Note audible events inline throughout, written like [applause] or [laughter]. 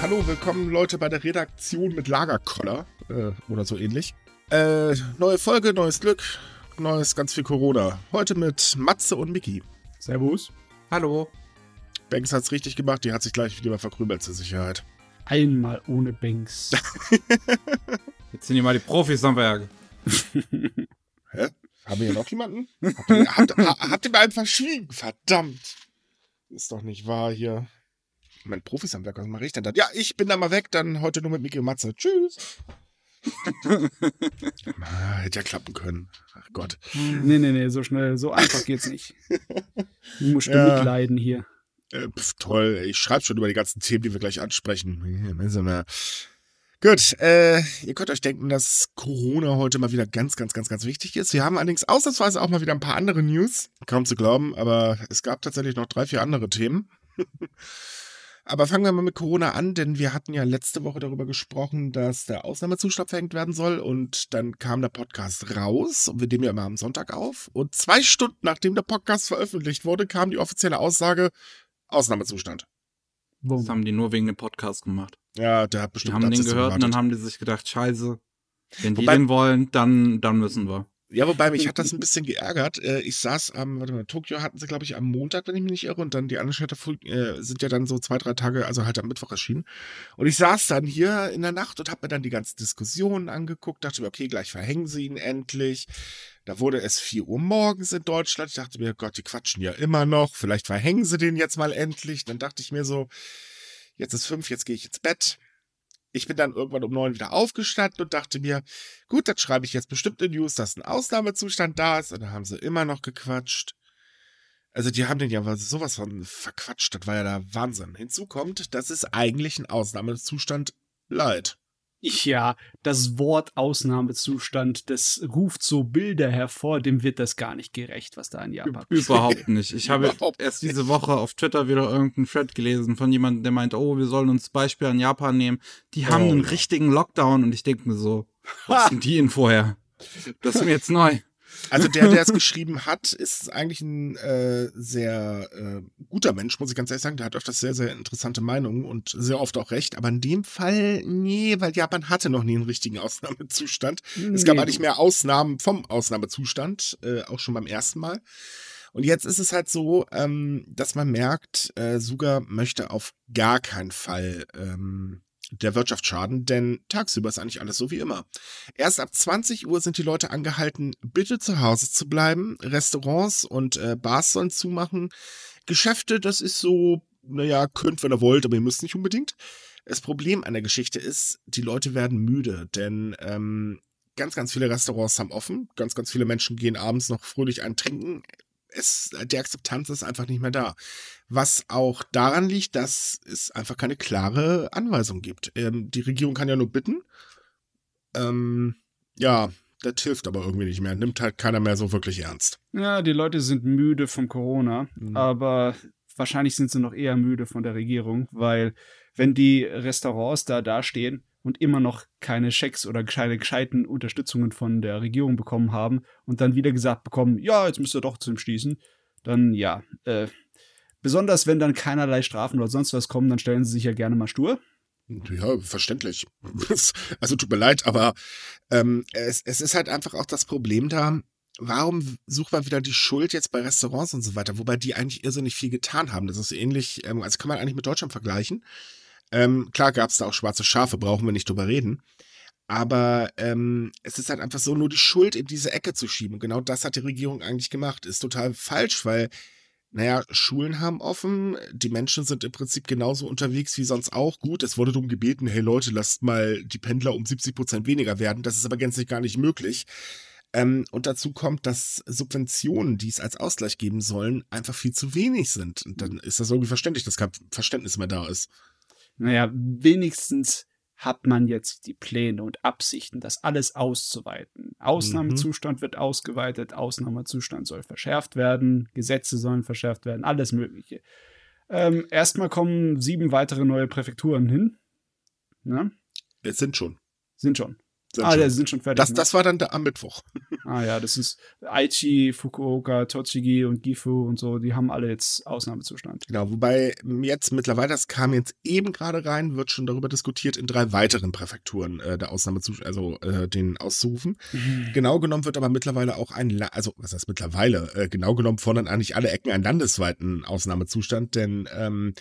hallo, willkommen Leute bei der Redaktion mit Lagerkoller äh, oder so ähnlich. Äh, neue Folge, neues Glück, neues ganz viel Corona. Heute mit Matze und Mickey. Servus. Hallo. Banks hat's richtig gemacht, die hat sich gleich wieder verkrümelt zur Sicherheit. Einmal ohne Banks. [laughs] Jetzt sind hier mal die Profis am Werk. [laughs] Hä? Haben wir hier noch jemanden? Habt ihr, habt, ha, habt ihr mir einen verschwiegen? Verdammt. Ist doch nicht wahr hier. Mein Profis am Werk, was mache ich denn da? Ja, ich bin da mal weg, dann heute nur mit Mickey und Matze. Tschüss. [laughs] ah, hätte ja klappen können. Ach Gott. nee, nee, nee, so schnell, so einfach geht's nicht. [laughs] Du musst du Ja. mitleiden hier. Äh, pf, toll, ich schreibe schon über die ganzen Themen, die wir gleich ansprechen. So eine- Gut, äh, ihr könnt euch denken, dass Corona heute mal wieder ganz, ganz, ganz, ganz wichtig ist. Wir haben allerdings ausnahmsweise auch mal wieder ein paar andere News. Kaum zu glauben, aber es gab tatsächlich noch drei, vier andere Themen. [laughs] aber fangen wir mal mit Corona an, denn wir hatten ja letzte Woche darüber gesprochen, dass der Ausnahmezustand verhängt werden soll und dann kam der Podcast raus und wir nehmen ja immer am Sonntag auf und zwei Stunden nachdem der Podcast veröffentlicht wurde, kam die offizielle Aussage, Ausnahmezustand. Das haben die nur wegen dem Podcast gemacht. Ja, der hat Die bestimmt haben den gehört und dann haben die sich gedacht, scheiße, wenn die Wobei- den wollen, dann, dann müssen wir. Ja, wobei mich hat [laughs] das ein bisschen geärgert. Äh, Ich saß am, warte mal, Tokio hatten sie, glaube ich, am Montag, wenn ich mich nicht irre, und dann die anderen Städte äh, sind ja dann so zwei, drei Tage, also halt am Mittwoch erschienen. Und ich saß dann hier in der Nacht und habe mir dann die ganzen Diskussionen angeguckt, dachte mir, okay, gleich verhängen sie ihn endlich. Da wurde es 4 Uhr morgens in Deutschland. Ich dachte mir, Gott, die quatschen ja immer noch. Vielleicht verhängen sie den jetzt mal endlich. Dann dachte ich mir so, jetzt ist fünf, jetzt gehe ich ins Bett. Ich bin dann irgendwann um neun wieder aufgestanden und dachte mir, gut, dann schreibe ich jetzt bestimmt in News, dass ein Ausnahmezustand da ist. Und dann haben sie immer noch gequatscht. Also die haben den ja sowas von verquatscht. Das war ja der Wahnsinn. Hinzu kommt, das ist eigentlich ein Ausnahmezustand leid. Ja, das Wort Ausnahmezustand, das ruft so Bilder hervor, dem wird das gar nicht gerecht, was da in Japan passiert. Überhaupt nicht. Ich habe Überhaupt erst diese Woche auf Twitter wieder irgendeinen Thread gelesen von jemandem, der meint, oh, wir sollen uns Beispiel an Japan nehmen. Die haben Oh, einen richtigen Lockdown und ich denke mir so, was [laughs] sind die denn vorher? Das ist mir jetzt neu. Also der, der es [laughs] geschrieben hat, ist eigentlich ein äh, sehr äh, guter Mensch, muss ich ganz ehrlich sagen. Der hat öfters sehr, sehr interessante Meinungen und sehr oft auch recht. Aber in dem Fall, nee, weil Japan hatte noch nie einen richtigen Ausnahmezustand. Es gab Nee, eigentlich mehr Ausnahmen vom Ausnahmezustand, äh, auch schon beim ersten Mal. Und jetzt ist es halt so, ähm, dass man merkt, äh, Suga möchte auf gar keinen Fall ähm, der Wirtschaft schaden, denn tagsüber ist eigentlich alles so wie immer. Erst ab 20 Uhr sind die Leute angehalten, bitte zu Hause zu bleiben. Restaurants und äh, Bars sollen zumachen. Geschäfte, das ist so, naja, könnt, wenn ihr wollt, aber ihr müsst nicht unbedingt. Das Problem an der Geschichte ist, die Leute werden müde, denn ähm, ganz, ganz viele Restaurants haben offen. Ganz, ganz viele Menschen gehen abends noch fröhlich ein trinken. Es, die Akzeptanz ist einfach nicht mehr da. Was auch daran liegt, dass es einfach keine klare Anweisung gibt. Ähm, die Regierung kann ja nur bitten. Ähm, ja, das hilft aber irgendwie nicht mehr. Nimmt halt keiner mehr so wirklich ernst. Ja, die Leute sind müde von Corona, Mhm. aber wahrscheinlich sind sie noch eher müde von der Regierung, weil wenn die Restaurants da dastehen und immer noch keine Schecks oder keine gescheiten Unterstützungen von der Regierung bekommen haben und dann wieder gesagt bekommen, ja, jetzt müsst ihr doch zum Schließen, dann ja, äh, besonders wenn dann keinerlei Strafen oder sonst was kommen, dann stellen sie sich ja gerne mal stur. Ja, verständlich. [laughs] Also tut mir leid, aber ähm, es, es ist halt einfach auch das Problem da, warum sucht man wieder die Schuld jetzt bei Restaurants und so weiter, wobei die eigentlich irrsinnig viel getan haben. Das ist ähnlich, ähm, also kann man eigentlich mit Deutschland vergleichen. Ähm, klar gab es da auch schwarze Schafe, brauchen wir nicht drüber reden. Aber ähm, es ist halt einfach so, nur die Schuld in diese Ecke zu schieben. Und genau das hat die Regierung eigentlich gemacht. Ist total falsch, weil, naja, Schulen haben offen, die Menschen sind im Prinzip genauso unterwegs wie sonst auch. Gut, es wurde darum gebeten, hey Leute, lasst mal die Pendler um 70 Prozent weniger werden. Das ist aber gänzlich gar nicht möglich. Ähm, und dazu kommt, dass Subventionen, die es als Ausgleich geben sollen, einfach viel zu wenig sind. Und dann ist das irgendwie verständlich, dass kein Verständnis mehr da ist. Naja, wenigstens hat man jetzt die Pläne und Absichten, das alles auszuweiten. Ausnahmezustand wird ausgeweitet, Ausnahmezustand soll verschärft werden, Gesetze sollen verschärft werden, alles Mögliche. Ähm, erstmal kommen sieben weitere neue Präfekturen hin. Ne? Es sind schon. Sind schon. Sind ah, schon. die sind schon fertig. Das, ne? das war dann der, am Mittwoch. [laughs] Ah ja, das ist Aichi, Fukuoka, Tochigi und Gifu und so, die haben alle jetzt Ausnahmezustand. Genau, wobei jetzt mittlerweile, das kam jetzt eben gerade rein, wird schon darüber diskutiert, in drei weiteren Präfekturen äh, der Ausnahmezustand, also äh, den auszurufen. Genau genommen wird aber mittlerweile auch ein, La also was heißt mittlerweile, äh, genau genommen fordern eigentlich alle Ecken einen landesweiten Ausnahmezustand, denn ähm,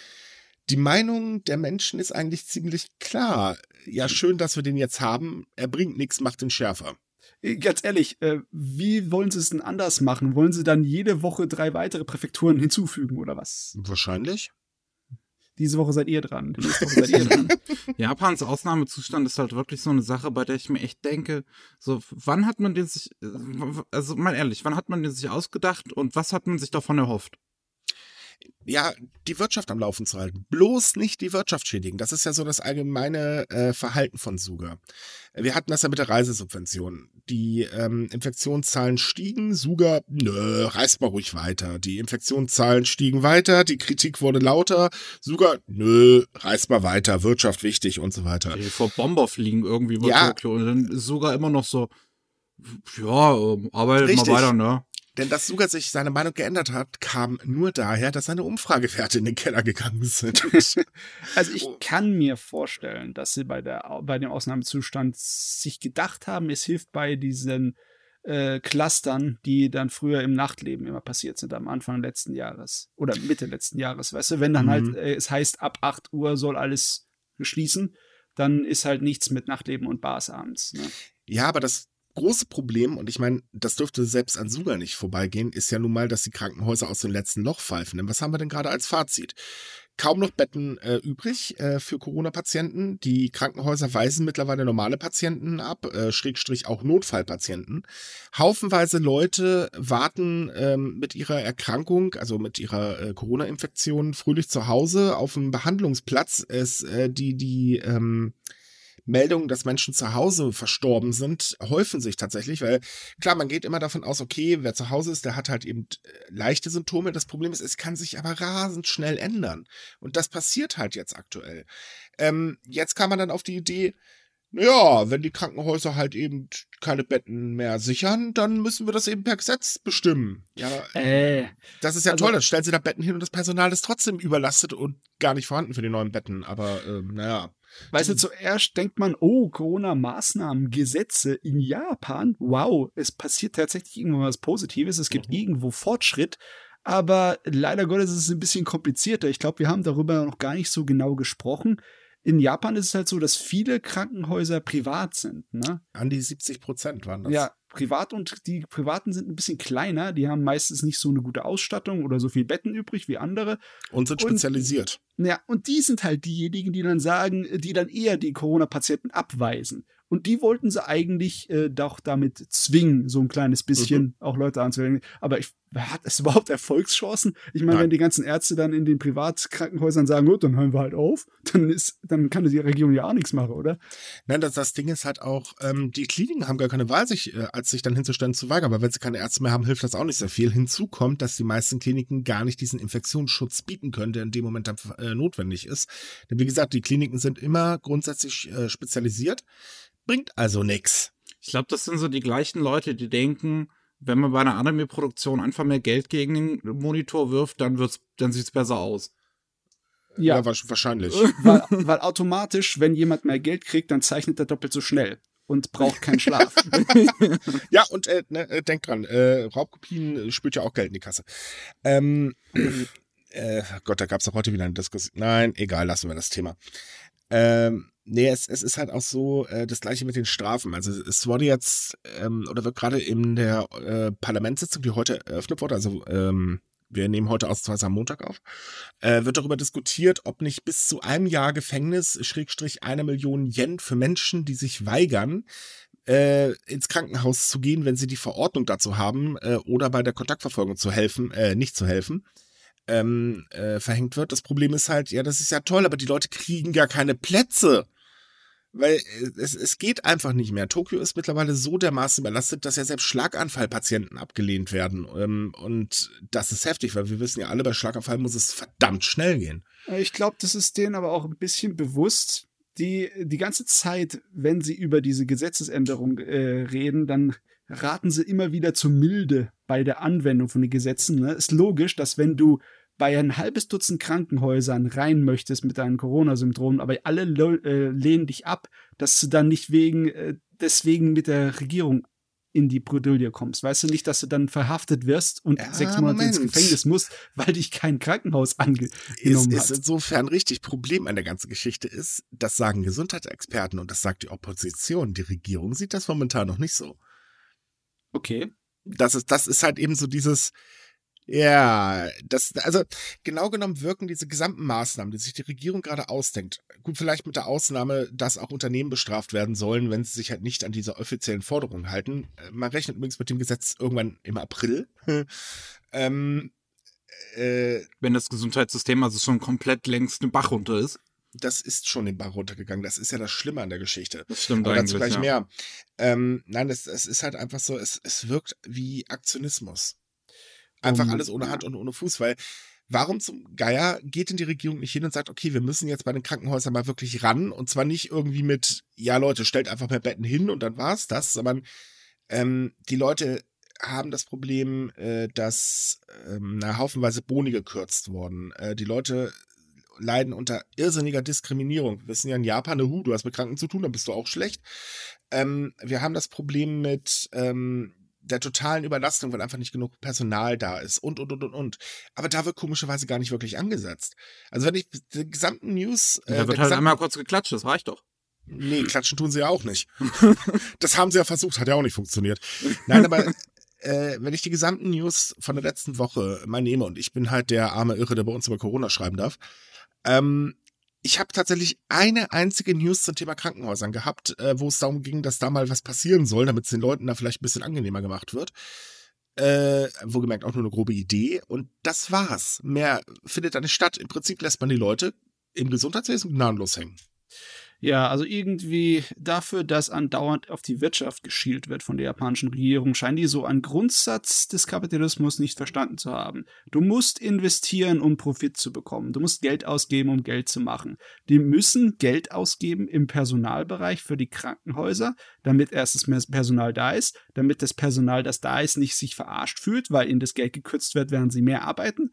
die Meinung der Menschen ist eigentlich ziemlich klar. Ja, schön, dass wir den jetzt haben. Er bringt nichts, macht ihn schärfer. Äh, Ganz ehrlich, äh, wie wollen sie es denn anders machen? Wollen sie dann jede Woche drei weitere Präfekturen hinzufügen oder was? Wahrscheinlich. Diese Woche seid ihr dran. Nächste Woche seid ihr dran. [laughs] Japans Ausnahmezustand ist halt wirklich so eine Sache, bei der ich mir echt denke, so, wann hat man den sich, äh, also mal ehrlich, wann hat man den sich ausgedacht und was hat man sich davon erhofft? Ja, die Wirtschaft am Laufen zu halten. Bloß nicht die Wirtschaft schädigen. Das ist ja so das allgemeine äh, Verhalten von Suga. Wir hatten das ja mit der Reisesubvention. Die ähm, Infektionszahlen stiegen, Suga, nö, reist mal ruhig weiter. Die Infektionszahlen stiegen weiter, die Kritik wurde lauter, Suga, nö, reist mal weiter, Wirtschaft wichtig und so weiter. Die vor Bomber fliegen irgendwie über Ja. Tokio und dann sogar immer noch so, ja, ähm, arbeitet Richtig. mal weiter, ne? Denn dass Suga sich seine Meinung geändert hat, kam nur daher, dass seine Umfragewerte in den Keller gegangen sind. [laughs] Also ich kann mir vorstellen, dass sie bei, der, bei dem Ausnahmezustand sich gedacht haben, es hilft bei diesen äh, Clustern, die dann früher im Nachtleben immer passiert sind, am Anfang letzten Jahres oder Mitte letzten Jahres, weißt du, wenn dann Mhm. halt äh, es heißt, ab 8 Uhr soll alles schließen, dann ist halt nichts mit Nachtleben und Bars abends. Ne? Ja, aber das große Problem, und ich meine, das dürfte selbst an Suga nicht vorbeigehen, ist ja nun mal, dass die Krankenhäuser aus dem letzten Loch pfeifen. Denn was haben wir denn gerade als Fazit? Kaum noch Betten äh, übrig äh, für Corona-Patienten. Die Krankenhäuser weisen mittlerweile normale Patienten ab, äh, Schrägstrich auch Notfallpatienten. Haufenweise Leute warten ähm, mit ihrer Erkrankung, also mit ihrer äh, Corona-Infektion, fröhlich zu Hause auf dem Behandlungsplatz. Es, äh, die, die, ähm, Meldungen, dass Menschen zu Hause verstorben sind, häufen sich tatsächlich, weil klar, man geht immer davon aus, okay, wer zu Hause ist, der hat halt eben äh, leichte Symptome. Das Problem ist, es kann sich aber rasend schnell ändern. Und das passiert halt jetzt aktuell. Ähm, jetzt kam man dann auf die Idee, ja, wenn die Krankenhäuser halt eben keine Betten mehr sichern, dann müssen wir das eben per Gesetz bestimmen. Ja, Äh, das ist ja Also- toll, dann stellen sie da Betten hin und das Personal ist trotzdem überlastet und gar nicht vorhanden für die neuen Betten. Aber ähm, naja. Weißt du, zuerst denkt man, oh, Corona-Maßnahmen, Gesetze in Japan, wow, es passiert tatsächlich irgendwann was Positives, es gibt Mhm. irgendwo Fortschritt, aber leider Gottes ist es ein bisschen komplizierter. Ich glaube, wir haben darüber noch gar nicht so genau gesprochen. In Japan ist es halt so, dass viele Krankenhäuser privat sind, ne? An die 70 Prozent waren das. Ja, privat und die privaten sind ein bisschen kleiner, die haben meistens nicht so eine gute Ausstattung oder so viel Betten übrig wie andere. Und sind Und- spezialisiert. Ja, und die sind halt diejenigen, die dann sagen, die dann eher die Corona-Patienten abweisen. Und die wollten sie eigentlich äh, doch damit zwingen, so ein kleines bisschen auch Leute anzuwenden. Aber ich, hat es [laughs] überhaupt Erfolgschancen? Ich meine, Nein. wenn die ganzen Ärzte dann in den Privatkrankenhäusern sagen, gut, dann hören wir halt auf, dann ist, dann kann die Regierung ja auch nichts machen, oder? Nein, das, das Ding ist halt auch, ähm, die Kliniken haben gar keine Wahl, sich, äh, als sich dann hinzustellen zu weigern. Aber wenn sie keine Ärzte mehr haben, hilft das auch nicht sehr viel. Hinzu kommt, dass die meisten Kliniken gar nicht diesen Infektionsschutz bieten können, der in dem Moment dann äh, notwendig ist. Denn wie gesagt, die Kliniken sind immer grundsätzlich äh, spezialisiert. Bringt also nichts. Ich glaube, das sind so die gleichen Leute, die denken, wenn man bei einer Anime-Produktion einfach mehr Geld gegen den Monitor wirft, dann wird's, dann sieht's besser aus. Ja, wa- wahrscheinlich. [laughs] weil, weil automatisch, wenn jemand mehr Geld kriegt, dann zeichnet er doppelt so schnell und braucht keinen Schlaf. [laughs] Ja, und äh, ne, äh, denkt dran, äh, Raubkopien äh, spült ja auch Geld in die Kasse. Ähm, äh, Gott, da gab es doch heute wieder eine Diskussion. Nein, egal, lassen wir das Thema. Ähm, nee, es, es ist halt auch so äh, das gleiche mit den Strafen. Also es wurde jetzt, ähm, oder wird gerade in der äh, Parlamentssitzung, die heute eröffnet wurde, also ähm, wir nehmen heute ausnahmsweise am Montag auf, äh, wird darüber diskutiert, ob nicht bis zu einem Jahr Gefängnis, Schrägstrich eine Million Yen für Menschen, die sich weigern, äh, ins Krankenhaus zu gehen, wenn sie die Verordnung dazu haben, äh, oder bei der Kontaktverfolgung zu helfen, äh, nicht zu helfen, ähm, äh, verhängt wird. Das Problem ist halt, ja, das ist ja toll, aber die Leute kriegen gar keine Plätze. Weil äh, es, es geht einfach nicht mehr. Tokio ist mittlerweile so dermaßen überlastet, dass ja selbst Schlaganfallpatienten abgelehnt werden. Ähm, und das ist heftig, weil wir wissen ja alle, bei Schlaganfall muss es verdammt schnell gehen. Ich glaube, das ist denen aber auch ein bisschen bewusst. die die ganze Zeit, wenn sie über diese Gesetzesänderung äh, reden, dann raten sie immer wieder zur Milde bei der Anwendung von den Gesetzen. Ne? Ist logisch, dass wenn du bei ein halbes Dutzend Krankenhäusern rein möchtest mit deinen Corona-Symptomen, aber alle äh, lehnen dich ab, dass du dann nicht wegen äh, deswegen mit der Regierung in die Bredouille kommst. Weißt du nicht, dass du dann verhaftet wirst und ja, sechs Monate Moment. ins Gefängnis musst, weil dich kein Krankenhaus angenommen ist, hat. Ist insofern richtig. Problem an der ganzen Geschichte ist, das sagen Gesundheitsexperten und das sagt die Opposition. Die Regierung sieht das momentan noch nicht so. Okay. Das ist, das ist halt eben so dieses, ja, das, also genau genommen wirken diese gesamten Maßnahmen, die sich die Regierung gerade ausdenkt, gut, vielleicht mit der Ausnahme, dass auch Unternehmen bestraft werden sollen, wenn sie sich halt nicht an diese offiziellen Forderungen halten. Äh, man rechnet übrigens mit dem Gesetz irgendwann im April. [laughs] ähm, äh, wenn das Gesundheitssystem also schon komplett längst den Bach runter ist das ist schon den Bach runtergegangen. Das ist ja das Schlimme an der Geschichte. Das stimmt Aber dazu gleich ja. mehr. Ähm, nein, es, es ist halt einfach so, es, es wirkt wie Aktionismus. Einfach um, alles ohne Hand und ohne Fuß, weil warum zum Geier geht denn die Regierung nicht hin und sagt, okay, wir müssen jetzt bei den Krankenhäusern mal wirklich ran und zwar nicht irgendwie mit, ja Leute, stellt einfach mehr Betten hin und dann war's das, sondern ähm, die Leute haben das Problem, äh, dass ähm, na, haufenweise Boni gekürzt wurden. Äh, die Leute leiden unter irrsinniger Diskriminierung. Wir wissen ja in Japan, hu, du hast mit Kranken zu tun, dann bist du auch schlecht. Ähm, wir haben das Problem mit ähm, der totalen Überlastung, weil einfach nicht genug Personal da ist und, und, und, und, und. Aber da wird komischerweise gar nicht wirklich angesetzt. Also wenn ich die gesamten News... Äh, da wird halt einmal kurz geklatscht, das reicht doch. Nee, klatschen tun sie ja auch nicht. [laughs] das haben sie ja versucht, hat ja auch nicht funktioniert. Nein, aber äh, wenn ich die gesamten News von der letzten Woche mal nehme und ich bin halt der arme Irre, der bei uns über Corona schreiben darf, ähm, ich habe tatsächlich eine einzige News zum Thema Krankenhäusern gehabt, äh, wo es darum ging, dass da mal was passieren soll, damit es den Leuten da vielleicht ein bisschen angenehmer gemacht wird. Äh, wohlgemerkt auch nur eine grobe Idee. Und das war's. Mehr findet da nicht statt. Im Prinzip lässt man die Leute im Gesundheitswesen gnadenlos hängen. Ja, also irgendwie dafür, dass andauernd auf die Wirtschaft geschielt wird von der japanischen Regierung, scheinen die so einen Grundsatz des Kapitalismus nicht verstanden zu haben. Du musst investieren, um Profit zu bekommen. Du musst Geld ausgeben, um Geld zu machen. Die müssen Geld ausgeben im Personalbereich für die Krankenhäuser, damit erstens mehr Personal da ist, damit das Personal, das da ist, nicht sich verarscht fühlt, weil ihnen das Geld gekürzt wird, während sie mehr arbeiten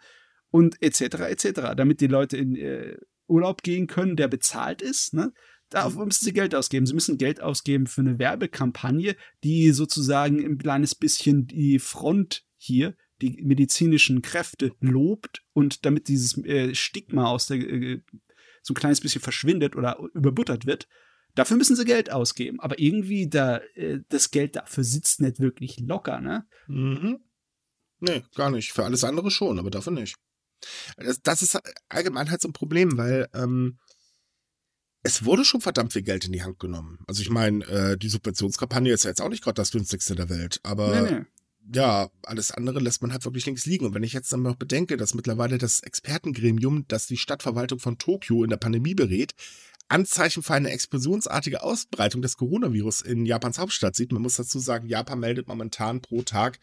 und etc. etc. Damit die Leute in äh, Urlaub gehen können, der bezahlt ist. Ne? Dafür müssen sie Geld ausgeben. Sie müssen Geld ausgeben für eine Werbekampagne, die sozusagen ein kleines bisschen die Front hier, die medizinischen Kräfte lobt und damit dieses äh, Stigma aus der äh, so ein kleines bisschen verschwindet oder überbuttert wird. Dafür müssen sie Geld ausgeben. Aber irgendwie da, äh, das Geld dafür sitzt nicht wirklich locker, ne? Mhm. Nee, gar nicht. Für alles andere schon, aber dafür nicht. Das, das ist allgemein halt so ein Problem, weil ähm, es wurde schon verdammt viel Geld in die Hand genommen. Also ich meine, äh, die Subventionskampagne ist ja jetzt auch nicht gerade das günstigste der Welt, aber nee, nee. ja, alles andere lässt man halt wirklich links liegen. Und wenn ich jetzt dann noch bedenke, dass mittlerweile das Expertengremium, das die Stadtverwaltung von Tokio in der Pandemie berät, Anzeichen für eine explosionsartige Ausbreitung des Coronavirus in Japans Hauptstadt sieht. Man muss dazu sagen, Japan meldet momentan pro Tag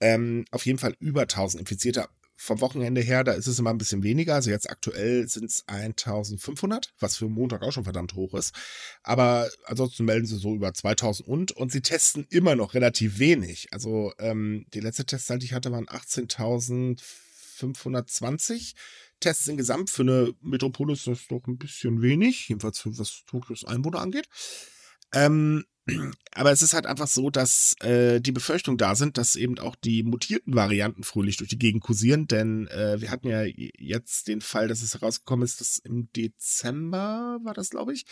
ähm, auf jeden Fall über 1000 Infizierte vom Wochenende her, da ist es immer ein bisschen weniger. Also jetzt aktuell sind es 1500, was für Montag auch schon verdammt hoch ist. Aber ansonsten melden sie so über 2000 und und sie testen immer noch relativ wenig. Also ähm, die letzte Testzahl, die ich hatte, waren 18.520 Tests insgesamt. Für eine Metropole ist das doch ein bisschen wenig, jedenfalls für was Tokios Einwohner angeht. Ähm, aber es ist halt einfach so, dass äh, die Befürchtungen da sind, dass eben auch die mutierten Varianten fröhlich durch die Gegend kursieren, denn äh, wir hatten ja jetzt den Fall, dass es herausgekommen ist, dass im Dezember war das, glaube ich,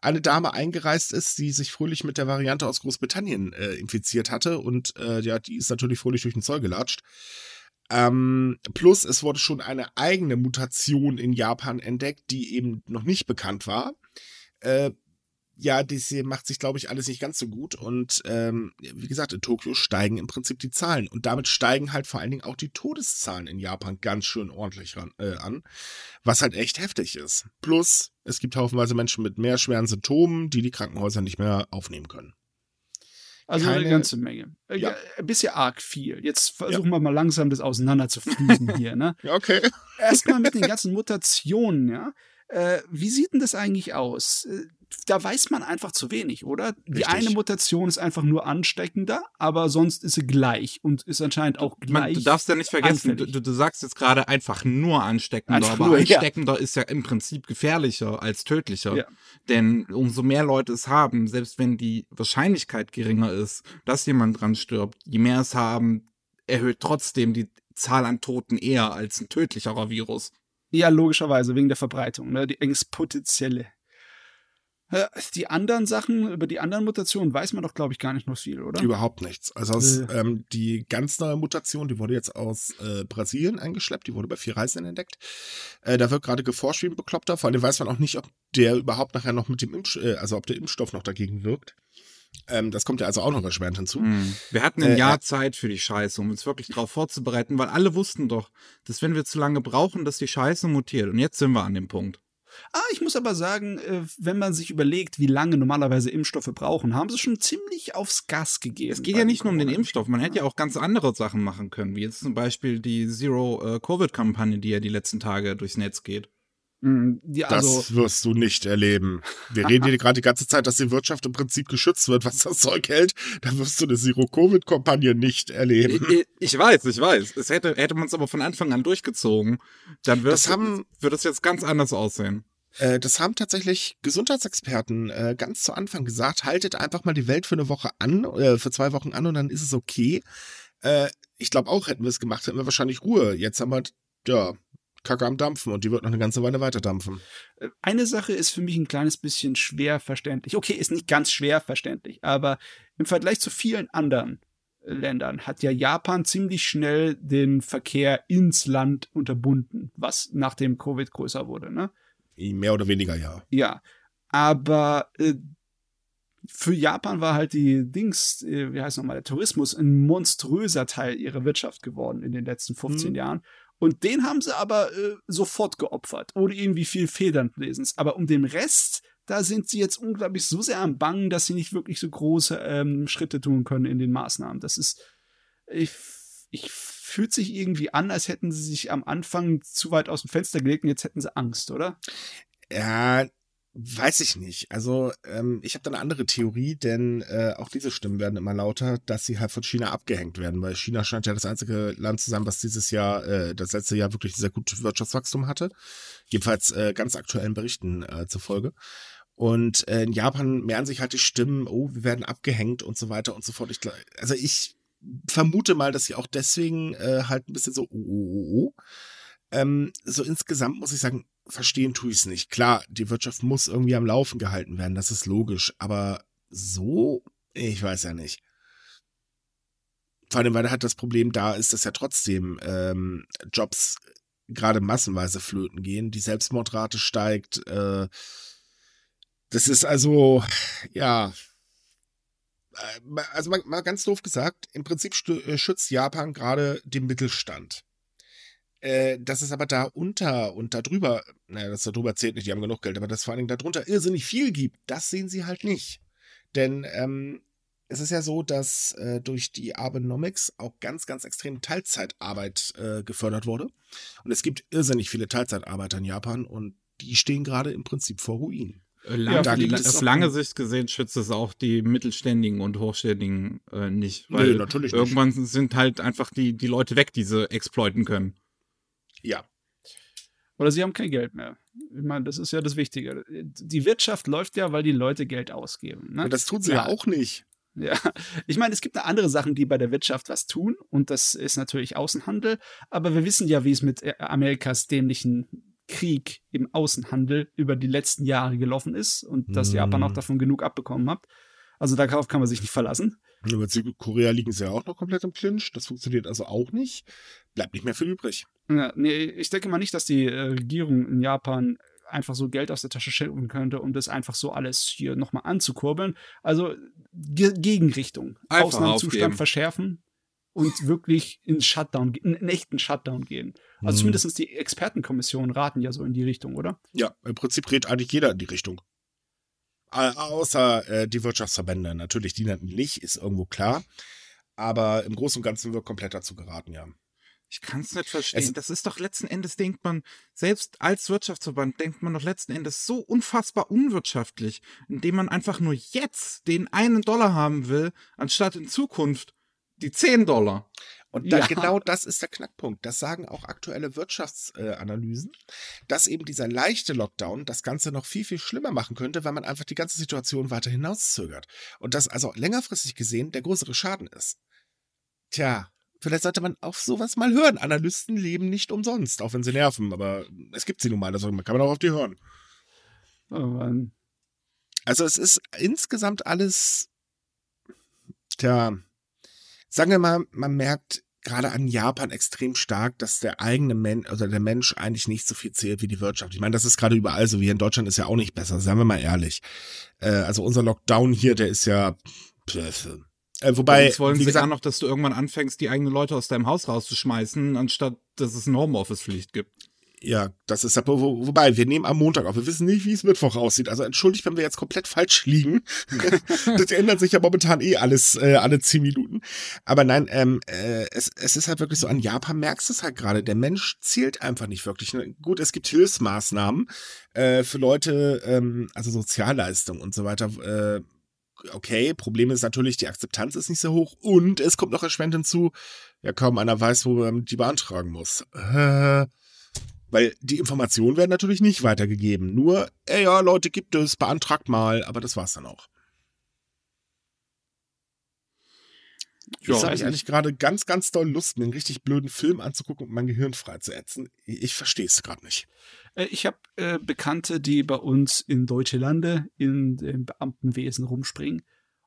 eine Dame eingereist ist, die sich fröhlich mit der Variante aus Großbritannien äh, infiziert hatte und äh, ja, die ist natürlich fröhlich durch den Zoll gelatscht. Ähm, plus es wurde schon eine eigene Mutation in Japan entdeckt, die eben noch nicht bekannt war. Äh, ja, das macht sich, glaube ich, alles nicht ganz so gut. Und ähm, wie gesagt, in Tokio steigen im Prinzip die Zahlen. Und damit steigen halt vor allen Dingen auch die Todeszahlen in Japan ganz schön ordentlich ran, äh, an. Was halt echt heftig ist. Plus, es gibt haufenweise Menschen mit mehr schweren Symptomen, die die Krankenhäuser nicht mehr aufnehmen können. Also Keine, eine ganze Menge. Äh, ja. Ein bisschen arg viel. Jetzt versuchen ja. wir mal langsam das auseinanderzufliegen hier. Ne? [laughs] Okay. Erstmal mit den ganzen Mutationen, ja Äh, wie sieht denn das eigentlich aus? Da weiß man einfach zu wenig, oder? Die Richtig. eine Mutation ist einfach nur ansteckender, aber sonst ist sie gleich und ist anscheinend auch gleich. du darfst ja nicht vergessen, du, du, sagst jetzt gerade einfach nur ansteckender, Einfach aber nur, ja. ansteckender ist ja im Prinzip gefährlicher als tödlicher. Ja. Denn umso mehr Leute es haben, selbst wenn die Wahrscheinlichkeit geringer ist, dass jemand dran stirbt, je mehr es haben, erhöht trotzdem die Zahl an Toten eher als ein tödlicherer Virus. Ja, logischerweise, wegen der Verbreitung, ne? Die exponentielle. Die anderen Sachen, über die anderen Mutationen weiß man doch, glaube ich, gar nicht noch viel, oder? Überhaupt nichts. Also aus, Äh. ähm, die ganz neue Mutation, die wurde jetzt aus äh, Brasilien eingeschleppt, die wurde bei vier Reisenden entdeckt. Äh, da wird gerade geforscht wie ein Bekloppter, vor allem weiß man auch nicht, ob der überhaupt nachher noch mit dem Impf äh, also ob der Impfstoff noch dagegen wirkt. Ähm, das kommt ja also auch noch erschwerend hinzu. Hm. Wir hatten ein Äh, Jahr äh. Zeit für die Scheiße, um uns wirklich darauf vorzubereiten, weil alle wussten doch, dass wenn wir zu lange brauchen, dass die Scheiße mutiert. Und jetzt sind wir an dem Punkt. Ah, ich muss aber sagen, äh, wenn man sich überlegt, wie lange normalerweise Impfstoffe brauchen, haben sie schon ziemlich aufs Gas gegeben. Es geht ja nicht nur um den Impfstoff, man hätte ja auch ganz andere Sachen machen können, wie jetzt zum Beispiel die Zero-Covid-Kampagne, die ja die letzten Tage durchs Netz geht. Ja, Das also, wirst du nicht erleben. Wir reden hier gerade die ganze Zeit, dass die Wirtschaft im Prinzip geschützt wird, was das Zeug hält. Da wirst du eine Zero-Covid-Kampagne nicht erleben. Ich, ich weiß, ich weiß. Es hätte, hätte man es aber von Anfang an durchgezogen, dann wird Das es jetzt ganz anders aussehen. Äh, das haben tatsächlich Gesundheitsexperten äh, ganz zu Anfang gesagt. Haltet einfach mal die Welt für eine Woche an, äh, für zwei Wochen an und dann ist es okay. Ich glaube auch, hätten wir es gemacht, hätten wir wahrscheinlich Ruhe. Jetzt haben wir, ja, Kacke am Dampfen und die wird noch eine ganze Weile weiter dampfen. äh, eine Sache ist für mich ein kleines bisschen schwer verständlich. Okay, ist nicht ganz schwer verständlich, aber im Vergleich zu vielen anderen äh, Ländern hat ja Japan ziemlich schnell den Verkehr ins Land unterbunden, was nach dem Covid größer wurde, ne? Mehr oder weniger, ja. Ja, aber äh, für Japan war halt die Dings, äh, wie heißt nochmal, der Tourismus ein monströser Teil ihrer Wirtschaft geworden in den letzten 15 Mhm. Jahren. Und den haben sie aber äh, sofort geopfert, ohne irgendwie viel Federnlesens. Aber um den Rest, da sind sie jetzt unglaublich so sehr am Bangen, dass sie nicht wirklich so große ähm, Schritte tun können in den Maßnahmen. Das ist, ich, ich fühlt sich irgendwie an, als hätten sie sich am Anfang zu weit aus dem Fenster gelegt und jetzt hätten sie Angst, oder? Ja, weiß ich nicht. Also ähm, ich habe da eine andere Theorie, denn äh, auch diese Stimmen werden immer lauter, dass sie halt von China abgehängt werden, weil China scheint ja das einzige Land zu sein, was dieses Jahr, äh, das letzte Jahr wirklich sehr gutes Wirtschaftswachstum hatte. Jedenfalls äh, ganz aktuellen Berichten äh, zufolge. Und äh, in Japan mehren sich halt die Stimmen, oh, wir werden abgehängt und so weiter und so fort. Ich, also ich vermute mal, dass sie auch deswegen äh, halt ein bisschen so, oh, oh, oh, oh. Ähm, so insgesamt muss ich sagen, verstehen tue ich es nicht. Klar, die Wirtschaft muss irgendwie am Laufen gehalten werden, das ist logisch, aber so, ich weiß ja nicht. Vor allem, weil halt das Problem da ist, dass ja trotzdem ähm, Jobs gerade massenweise flöten gehen, die Selbstmordrate steigt. Äh, das ist also, ja, äh, also mal, mal ganz doof gesagt, im Prinzip äh, schützt Japan gerade den Mittelstand. Äh, dass es aber da unter und da drüber, naja, das da drüber zählt nicht, die haben genug Geld, aber dass es vor allen Dingen darunter irrsinnig viel gibt, das sehen sie halt nicht. Denn ähm, es ist ja so, dass äh, durch die Abenomics auch ganz, ganz extrem Teilzeitarbeit äh, gefördert wurde. Und es gibt irrsinnig viele Teilzeitarbeiter in Japan und die stehen gerade im Prinzip vor Ruin. Äh, Lang, Ja, da es auf lange Sicht gesehen schützt es auch die Mittelständigen und Hochständigen äh, nicht. Nee, Weil natürlich nicht. irgendwann sind halt einfach die, die Leute weg, die sie exploiten können. Ja, Oder sie haben kein Geld mehr. Ich meine, das ist ja das Wichtige. Die Wirtschaft läuft ja, weil die Leute Geld ausgeben. Ne? das tun sie ja Klar. auch nicht. Ja, ich meine, es gibt eine andere Sachen, die bei der Wirtschaft was tun und das ist natürlich Außenhandel, aber wir wissen ja, wie es mit äh, Amerikas dämlichen Krieg im Außenhandel über die letzten Jahre gelaufen ist und dass Mm. Japan auch davon genug abbekommen hat. Also darauf kann man sich nicht verlassen. Über Südkorea liegen sie ja auch noch komplett im Clinch. Das funktioniert also auch nicht. Bleibt nicht mehr viel übrig. Ja, nee, ich denke mal nicht, dass die äh, Regierung in Japan einfach so Geld aus der Tasche schütteln könnte, um das einfach so alles hier nochmal anzukurbeln. Also Ge Gegenrichtung. Einfach Ausnahmezustand aufgeben. verschärfen und wirklich in Shutdown, in einen echten Shutdown gehen. Also Hm. zumindest die Expertenkommissionen raten ja so in die Richtung, oder? Ja, im Prinzip redet eigentlich jeder in die Richtung. Außer äh, die Wirtschaftsverbände. Natürlich, die nicht, ist irgendwo klar. Aber im Großen und Ganzen wird komplett dazu geraten, ja. Ich kann es nicht verstehen. Es das ist doch letzten Endes, denkt man, selbst als Wirtschaftsverband denkt man doch letzten Endes so unfassbar unwirtschaftlich, indem man einfach nur jetzt den einen Dollar haben will, anstatt in Zukunft die 10 Dollar. Und da, ja. genau das ist der Knackpunkt. Das sagen auch aktuelle Wirtschaftsanalysen, dass eben dieser leichte Lockdown das Ganze noch viel, viel schlimmer machen könnte, weil man einfach die ganze Situation weiter hinauszögert. Und das also längerfristig gesehen der größere Schaden ist. Tja, vielleicht sollte man auf sowas mal hören. Analysten leben nicht umsonst, auch wenn sie nerven, aber es gibt sie nun mal, also man kann man auch auf die hören. Oh Mann. Also es ist insgesamt alles, tja, sagen wir mal, man merkt gerade an Japan extrem stark, dass der eigene Mensch, also der Mensch eigentlich nicht so viel zählt wie die Wirtschaft. Ich meine, das ist gerade überall so, wie in Deutschland ist ja auch nicht besser, seien wir mal ehrlich. Äh, also unser Lockdown hier, der ist ja, äh, wobei, Jetzt wollen sie gesagt, noch, dass du irgendwann anfängst, die eigenen Leute aus deinem Haus rauszuschmeißen, anstatt dass es eine Homeoffice-Pflicht gibt. Ja, das ist aber, wo, wobei, wir nehmen am Montag auf. Wir wissen nicht, wie es Mittwoch aussieht. Also entschuldigt, wenn wir jetzt komplett falsch liegen. [laughs] das ändert sich ja momentan eh alles, äh, alle zehn Minuten. Aber nein, ähm, äh, es, es ist halt wirklich so, an Japan merkst du es halt gerade. Der Mensch zählt einfach nicht wirklich. Ne? Gut, es gibt Hilfsmaßnahmen äh, für Leute, ähm, also Sozialleistungen und so weiter, äh, okay, Problem ist natürlich, die Akzeptanz ist nicht so hoch und es kommt noch erschwert hinzu, ja kaum einer weiß, wo man die beantragen muss. Äh, weil die Informationen werden natürlich nicht weitergegeben. Nur, ey, ja, Leute, gibt es, beantragt mal, aber das war's dann auch. Ja, ich habe eigentlich gerade ganz, ganz doll Lust, mir einen richtig blöden Film anzugucken und mein Gehirn freizuätzen. Ich verstehe es gerade nicht. Äh, ich habe äh, Bekannte, die bei uns in Deutsche Lande in dem Beamtenwesen rumspringen.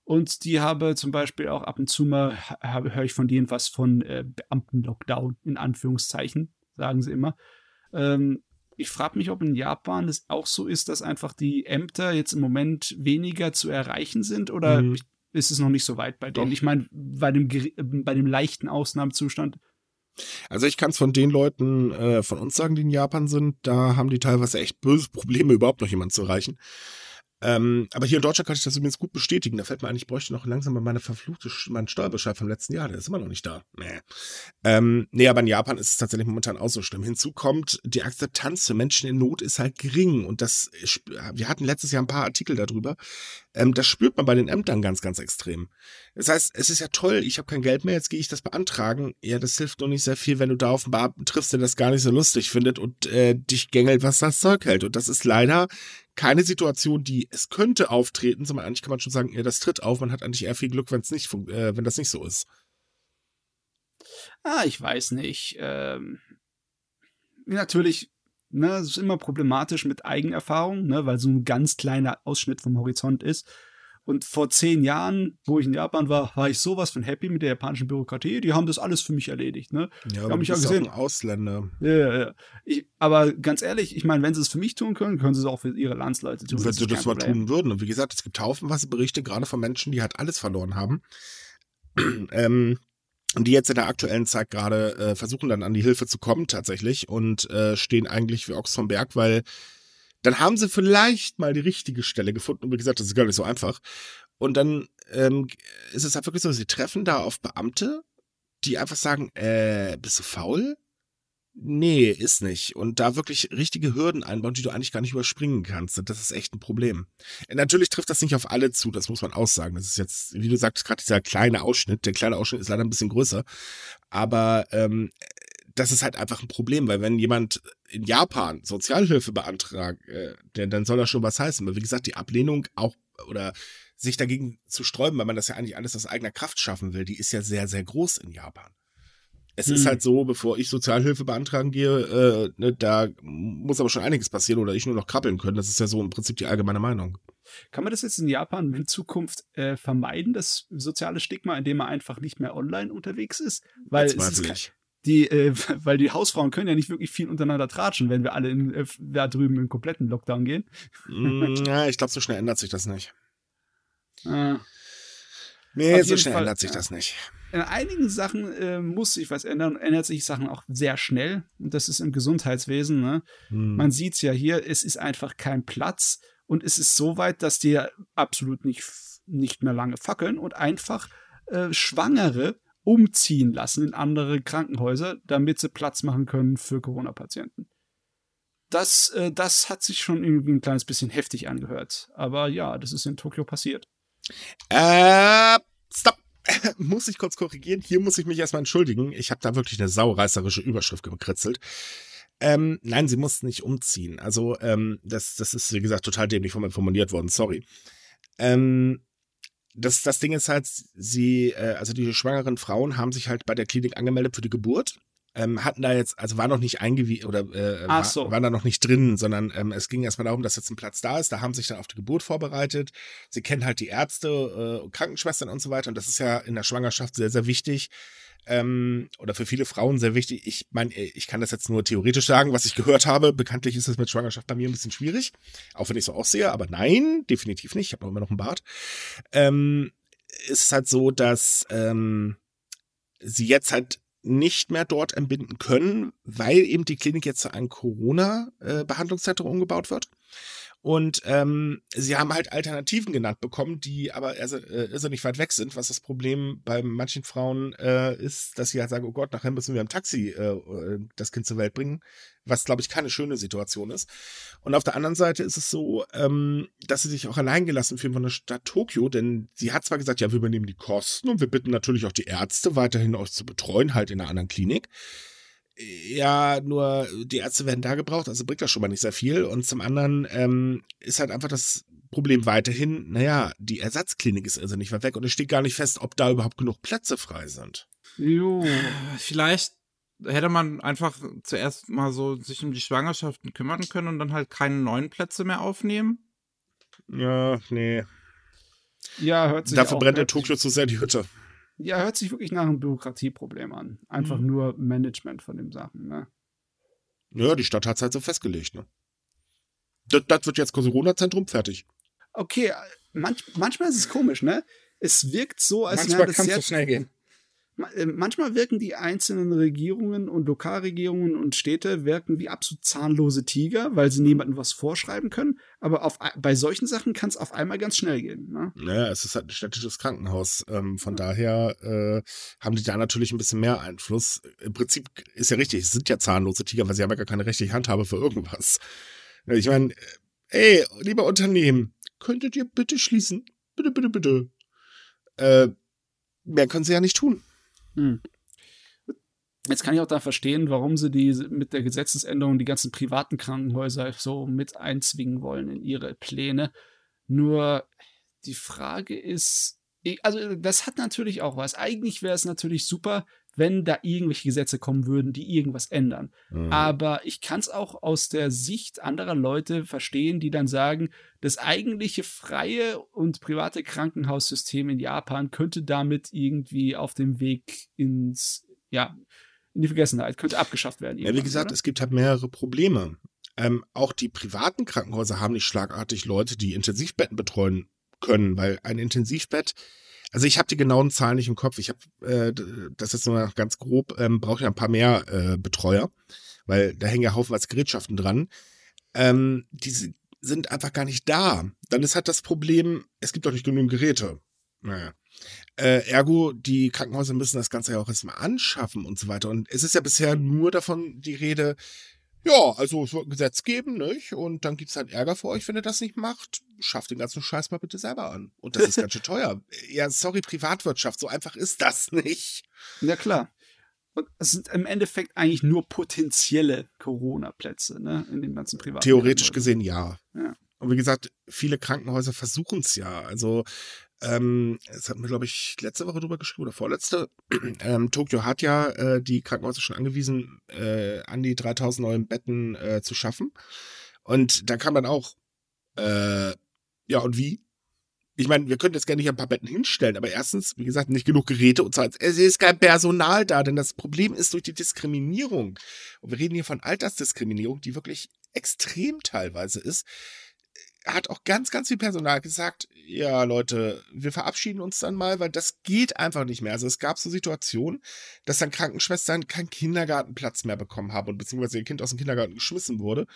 Und die habe zum Beispiel auch ab und zu mal, höre ich von denen was von äh, Beamten-Lockdown, in Anführungszeichen, sagen sie immer. Ähm, ich frage mich, ob in Japan es auch so ist, dass einfach die Ämter jetzt im Moment weniger zu erreichen sind oder mhm. ist es noch nicht so weit bei denen? Doch. Ich meine, bei dem, bei dem leichten Ausnahmezustand. Also ich kann es von den Leuten äh, von uns sagen, die in Japan sind, da haben die teilweise echt böse Probleme, überhaupt noch jemanden zu erreichen. Ähm, aber hier in Deutschland kann ich das übrigens gut bestätigen. Da fällt mir ein, ich bräuchte noch langsam mal meine verfluchte, meinen Steuerbescheid vom letzten Jahr. Der ist immer noch nicht da. Nee. Ähm, nee, aber in Japan ist es tatsächlich momentan auch so schlimm. Hinzu kommt, die Akzeptanz für Menschen in Not ist halt gering. Und das, wir hatten letztes Jahr ein paar Artikel darüber. Ähm, das spürt man bei den Ämtern ganz, ganz extrem. Das heißt, es ist ja toll, ich habe kein Geld mehr, jetzt gehe ich das beantragen. Ja, das hilft doch nicht sehr viel, wenn du da auf einen Beamten triffst, der das gar nicht so lustig findet und äh, dich gängelt, was das Zeug hält. Und das ist leider keine Situation, die es könnte auftreten, sondern eigentlich kann man schon sagen, ja, das tritt auf. Man hat eigentlich eher viel Glück, wenn nicht, äh, wenn das nicht so ist. Ah, ich weiß nicht. Ähm, natürlich, ne, es ist immer problematisch mit Eigenerfahrung, ne, weil so ein ganz kleiner Ausschnitt vom Horizont ist. Und vor zehn Jahren, wo ich in Japan war, war ich sowas von happy mit der japanischen Bürokratie. Die haben das alles für mich erledigt. Ne? Ja, aber mich du bist auch gesehen. Auch ein Ausländer. Ja, ja. Ich, aber ganz ehrlich, ich meine, wenn sie es für mich tun können, können sie es auch für ihre Landsleute tun. Wenn sie das mal tun würden. Und wie gesagt, es gibt haufenweise Berichte, gerade von Menschen, die halt alles verloren haben. [clears throat] ähm, die jetzt in der aktuellen Zeit gerade äh, versuchen dann an die Hilfe zu kommen tatsächlich und äh, stehen eigentlich wie Ochs vom Berg, weil dann haben sie vielleicht mal die richtige Stelle gefunden. Und wie gesagt, das ist gar nicht so einfach. Und dann ähm, ist es halt wirklich so, sie treffen da auf Beamte, die einfach sagen, äh, bist du faul? Nee, ist nicht. Und da wirklich richtige Hürden einbauen, die du eigentlich gar nicht überspringen kannst. Das ist echt ein Problem. Natürlich trifft das nicht auf alle zu, das muss man auch sagen. Das ist jetzt, wie du sagst, gerade dieser kleine Ausschnitt. Der kleine Ausschnitt ist leider ein bisschen größer. Aber ähm, das ist halt einfach ein Problem, weil wenn jemand in Japan Sozialhilfe beantragt, äh, dann soll das schon was heißen. Weil wie gesagt, die Ablehnung auch oder sich dagegen zu sträuben, weil man das ja eigentlich alles aus eigener Kraft schaffen will, die ist ja sehr, sehr groß in Japan. Es hm. ist halt so, bevor ich Sozialhilfe beantragen gehe, äh, ne, da muss aber schon einiges passieren oder ich nur noch krabbeln können. Das ist ja so im Prinzip die allgemeine Meinung. Kann man das jetzt in Japan in Zukunft äh, vermeiden, das soziale Stigma, indem man einfach nicht mehr online unterwegs ist? Weil es ist, die, äh, [laughs] weil die Hausfrauen können ja nicht wirklich viel untereinander tratschen, wenn wir alle in, äh, da drüben im kompletten Lockdown gehen. Mm, [laughs] ja, ich glaube, so schnell ändert sich das nicht. Ah. Nee, so schnell Fall, ändert sich das nicht. In einigen Sachen äh, muss sich was ändern, ändert sich Sachen auch sehr schnell. Und das ist im Gesundheitswesen. Ne? Hm. Man sieht es ja hier, es ist einfach kein Platz und es ist so weit, dass die absolut nicht, nicht mehr lange fackeln und einfach äh, Schwangere umziehen lassen in andere Krankenhäuser, damit sie Platz machen können für Corona-Patienten. Das, äh, das hat sich schon irgendwie ein kleines bisschen heftig angehört. Aber ja, das ist in Tokio passiert. Äh, stopp. [laughs] muss ich kurz korrigieren. Hier muss ich mich erstmal entschuldigen. Ich habe da wirklich eine saureißerische Überschrift gekritzelt. Ähm, nein, sie mussten nicht umziehen. Also, ähm, das, das ist, wie gesagt, total dämlich von mir formuliert worden. Sorry. Ähm, das, das Ding ist halt, sie, äh, also die schwangeren Frauen haben sich halt bei der Klinik angemeldet für die Geburt ähm, hatten da jetzt, also war noch nicht eingewiesen oder äh, war, so. waren da noch nicht drin, sondern ähm, es ging erstmal darum, dass jetzt ein Platz da ist. Da haben sich dann auf die Geburt vorbereitet. Sie kennen halt die Ärzte, äh, Krankenschwestern und so weiter. Und das ist ja in der Schwangerschaft sehr, sehr wichtig. Ähm, oder für viele Frauen sehr wichtig. Ich meine, ich kann das jetzt nur theoretisch sagen, was ich gehört habe. Bekanntlich ist es mit Schwangerschaft bei mir ein bisschen schwierig, auch wenn ich so aussehe. Aber nein, definitiv nicht. Ich habe immer noch einen Bart. Ähm, ist es halt so, dass ähm, sie jetzt halt nicht mehr dort entbinden können, weil eben die Klinik jetzt zu einem Corona-Behandlungszentrum umgebaut wird. Und ähm, sie haben halt Alternativen genannt bekommen, die aber irrsinnig weit weg sind. Was das Problem bei manchen Frauen äh, ist, dass sie halt sagen, oh Gott, nachher müssen wir im Taxi äh, äh das Kind zur Welt bringen, was, glaube ich, keine schöne Situation ist. Und auf der anderen Seite ist es so, ähm, dass sie sich auch allein gelassen fühlen von der Stadt Tokio, denn sie hat zwar gesagt, ja, wir übernehmen die Kosten und wir bitten natürlich auch die Ärzte weiterhin euch zu betreuen, halt in einer anderen Klinik ja, nur die Ärzte werden da gebraucht, also bringt das schon mal nicht sehr viel. Und zum anderen ähm, ist halt einfach das Problem weiterhin, naja, die Ersatzklinik ist also nicht weit weg und es steht gar nicht fest, ob da überhaupt genug Plätze frei sind. Jo. Vielleicht hätte man einfach zuerst mal so sich um die Schwangerschaften kümmern können und dann halt keine neuen Plätze mehr aufnehmen. Ja, nee. Ja, hört sich Dafür brennt in Tokio zu sehr die Hütte. Ja, hört sich wirklich nach einem Bürokratieproblem an. Einfach mhm. nur Management von den Sachen, ne? Ja, die Stadt hat es halt so festgelegt, ne? Das, das wird jetzt Corona-Zentrum fertig. Okay, manch, manchmal ist es komisch, ne? Es wirkt so, als manchmal wäre das sehr, so schnell gehen. Äh, manchmal wirken die einzelnen Regierungen und Lokalregierungen und Städte wirken wie absolut zahnlose Tiger, weil sie niemandem was vorschreiben können. Aber auf, bei solchen Sachen kann es auf einmal ganz schnell gehen. Ne? Naja, es ist halt ein städtisches Krankenhaus. Ähm, von daher äh, haben die da natürlich ein bisschen mehr Einfluss. Im Prinzip ist ja richtig, es sind ja zahnlose Tiger, weil sie haben ja gar keine rechtliche Handhabe für irgendwas. Ich meine, ey, lieber Unternehmen, könntet ihr bitte schließen? Bitte, bitte, bitte. Äh, mehr können sie ja nicht tun. Hm. Jetzt kann ich auch da verstehen, warum sie die mit der Gesetzesänderung die ganzen privaten Krankenhäuser so mit einzwingen wollen in ihre Pläne. Nur die Frage ist, also das hat natürlich auch was. Eigentlich wäre es natürlich super, wenn da irgendwelche Gesetze kommen würden, die irgendwas ändern. Mhm. Aber ich kann es auch aus der Sicht anderer Leute verstehen, die dann sagen, das eigentliche freie und private Krankenhaussystem in Japan könnte damit irgendwie auf dem Weg ins, ja, in die Vergessenheit, könnte abgeschafft werden. Ja, wie gesagt, oder? es gibt halt mehrere Probleme. Ähm, auch die privaten Krankenhäuser haben nicht schlagartig Leute, die Intensivbetten betreuen können, weil ein Intensivbett also ich habe die genauen Zahlen nicht im Kopf. Ich habe, äh, das ist nur ganz grob, ähm, brauche ja ein paar mehr äh, Betreuer, weil da hängen ja haufenweise Gerätschaften dran. Ähm, die sind einfach gar nicht da. Dann ist halt das Problem, es gibt doch nicht genügend Geräte. Naja. Äh, ergo, die Krankenhäuser müssen das Ganze ja auch erstmal anschaffen und so weiter. Und es ist ja bisher nur davon die Rede, ja, also es wird ein Gesetz geben, nicht? Und dann gibt es halt Ärger für euch, wenn ihr das nicht macht. Schafft den ganzen Scheiß mal bitte selber an. Und das ist [laughs] ganz schön teuer. Ja, sorry, Privatwirtschaft, so einfach ist das [laughs] nicht. Ja, klar. Und es sind im Endeffekt eigentlich nur potenzielle Corona-Plätze, ne? In den ganzen privaten. Theoretisch gesehen ja. ja. Und wie gesagt, viele Krankenhäuser versuchen es ja. Also ähm, das hatten wir, glaube ich, letzte Woche drüber geschrieben oder vorletzte. [clears throat] Ähm, Tokio hat ja äh, die Krankenhäuser schon angewiesen, äh, an die 3000 neuen Betten äh, zu schaffen. Und da kam dann auch, äh, ja, und wie? Ich meine, wir könnten jetzt gerne nicht ein paar Betten hinstellen, aber erstens, wie gesagt, nicht genug Geräte und zweitens, es ist kein Personal da, denn das Problem ist durch die Diskriminierung. Und wir reden hier von Altersdiskriminierung, die wirklich extrem teilweise ist hat auch ganz, ganz viel Personal gesagt, ja, Leute, wir verabschieden uns dann mal, weil das geht einfach nicht mehr. Also es gab so Situationen, dass dann Krankenschwestern keinen Kindergartenplatz mehr bekommen haben und beziehungsweise ihr Kind aus dem Kindergarten geschmissen wurde,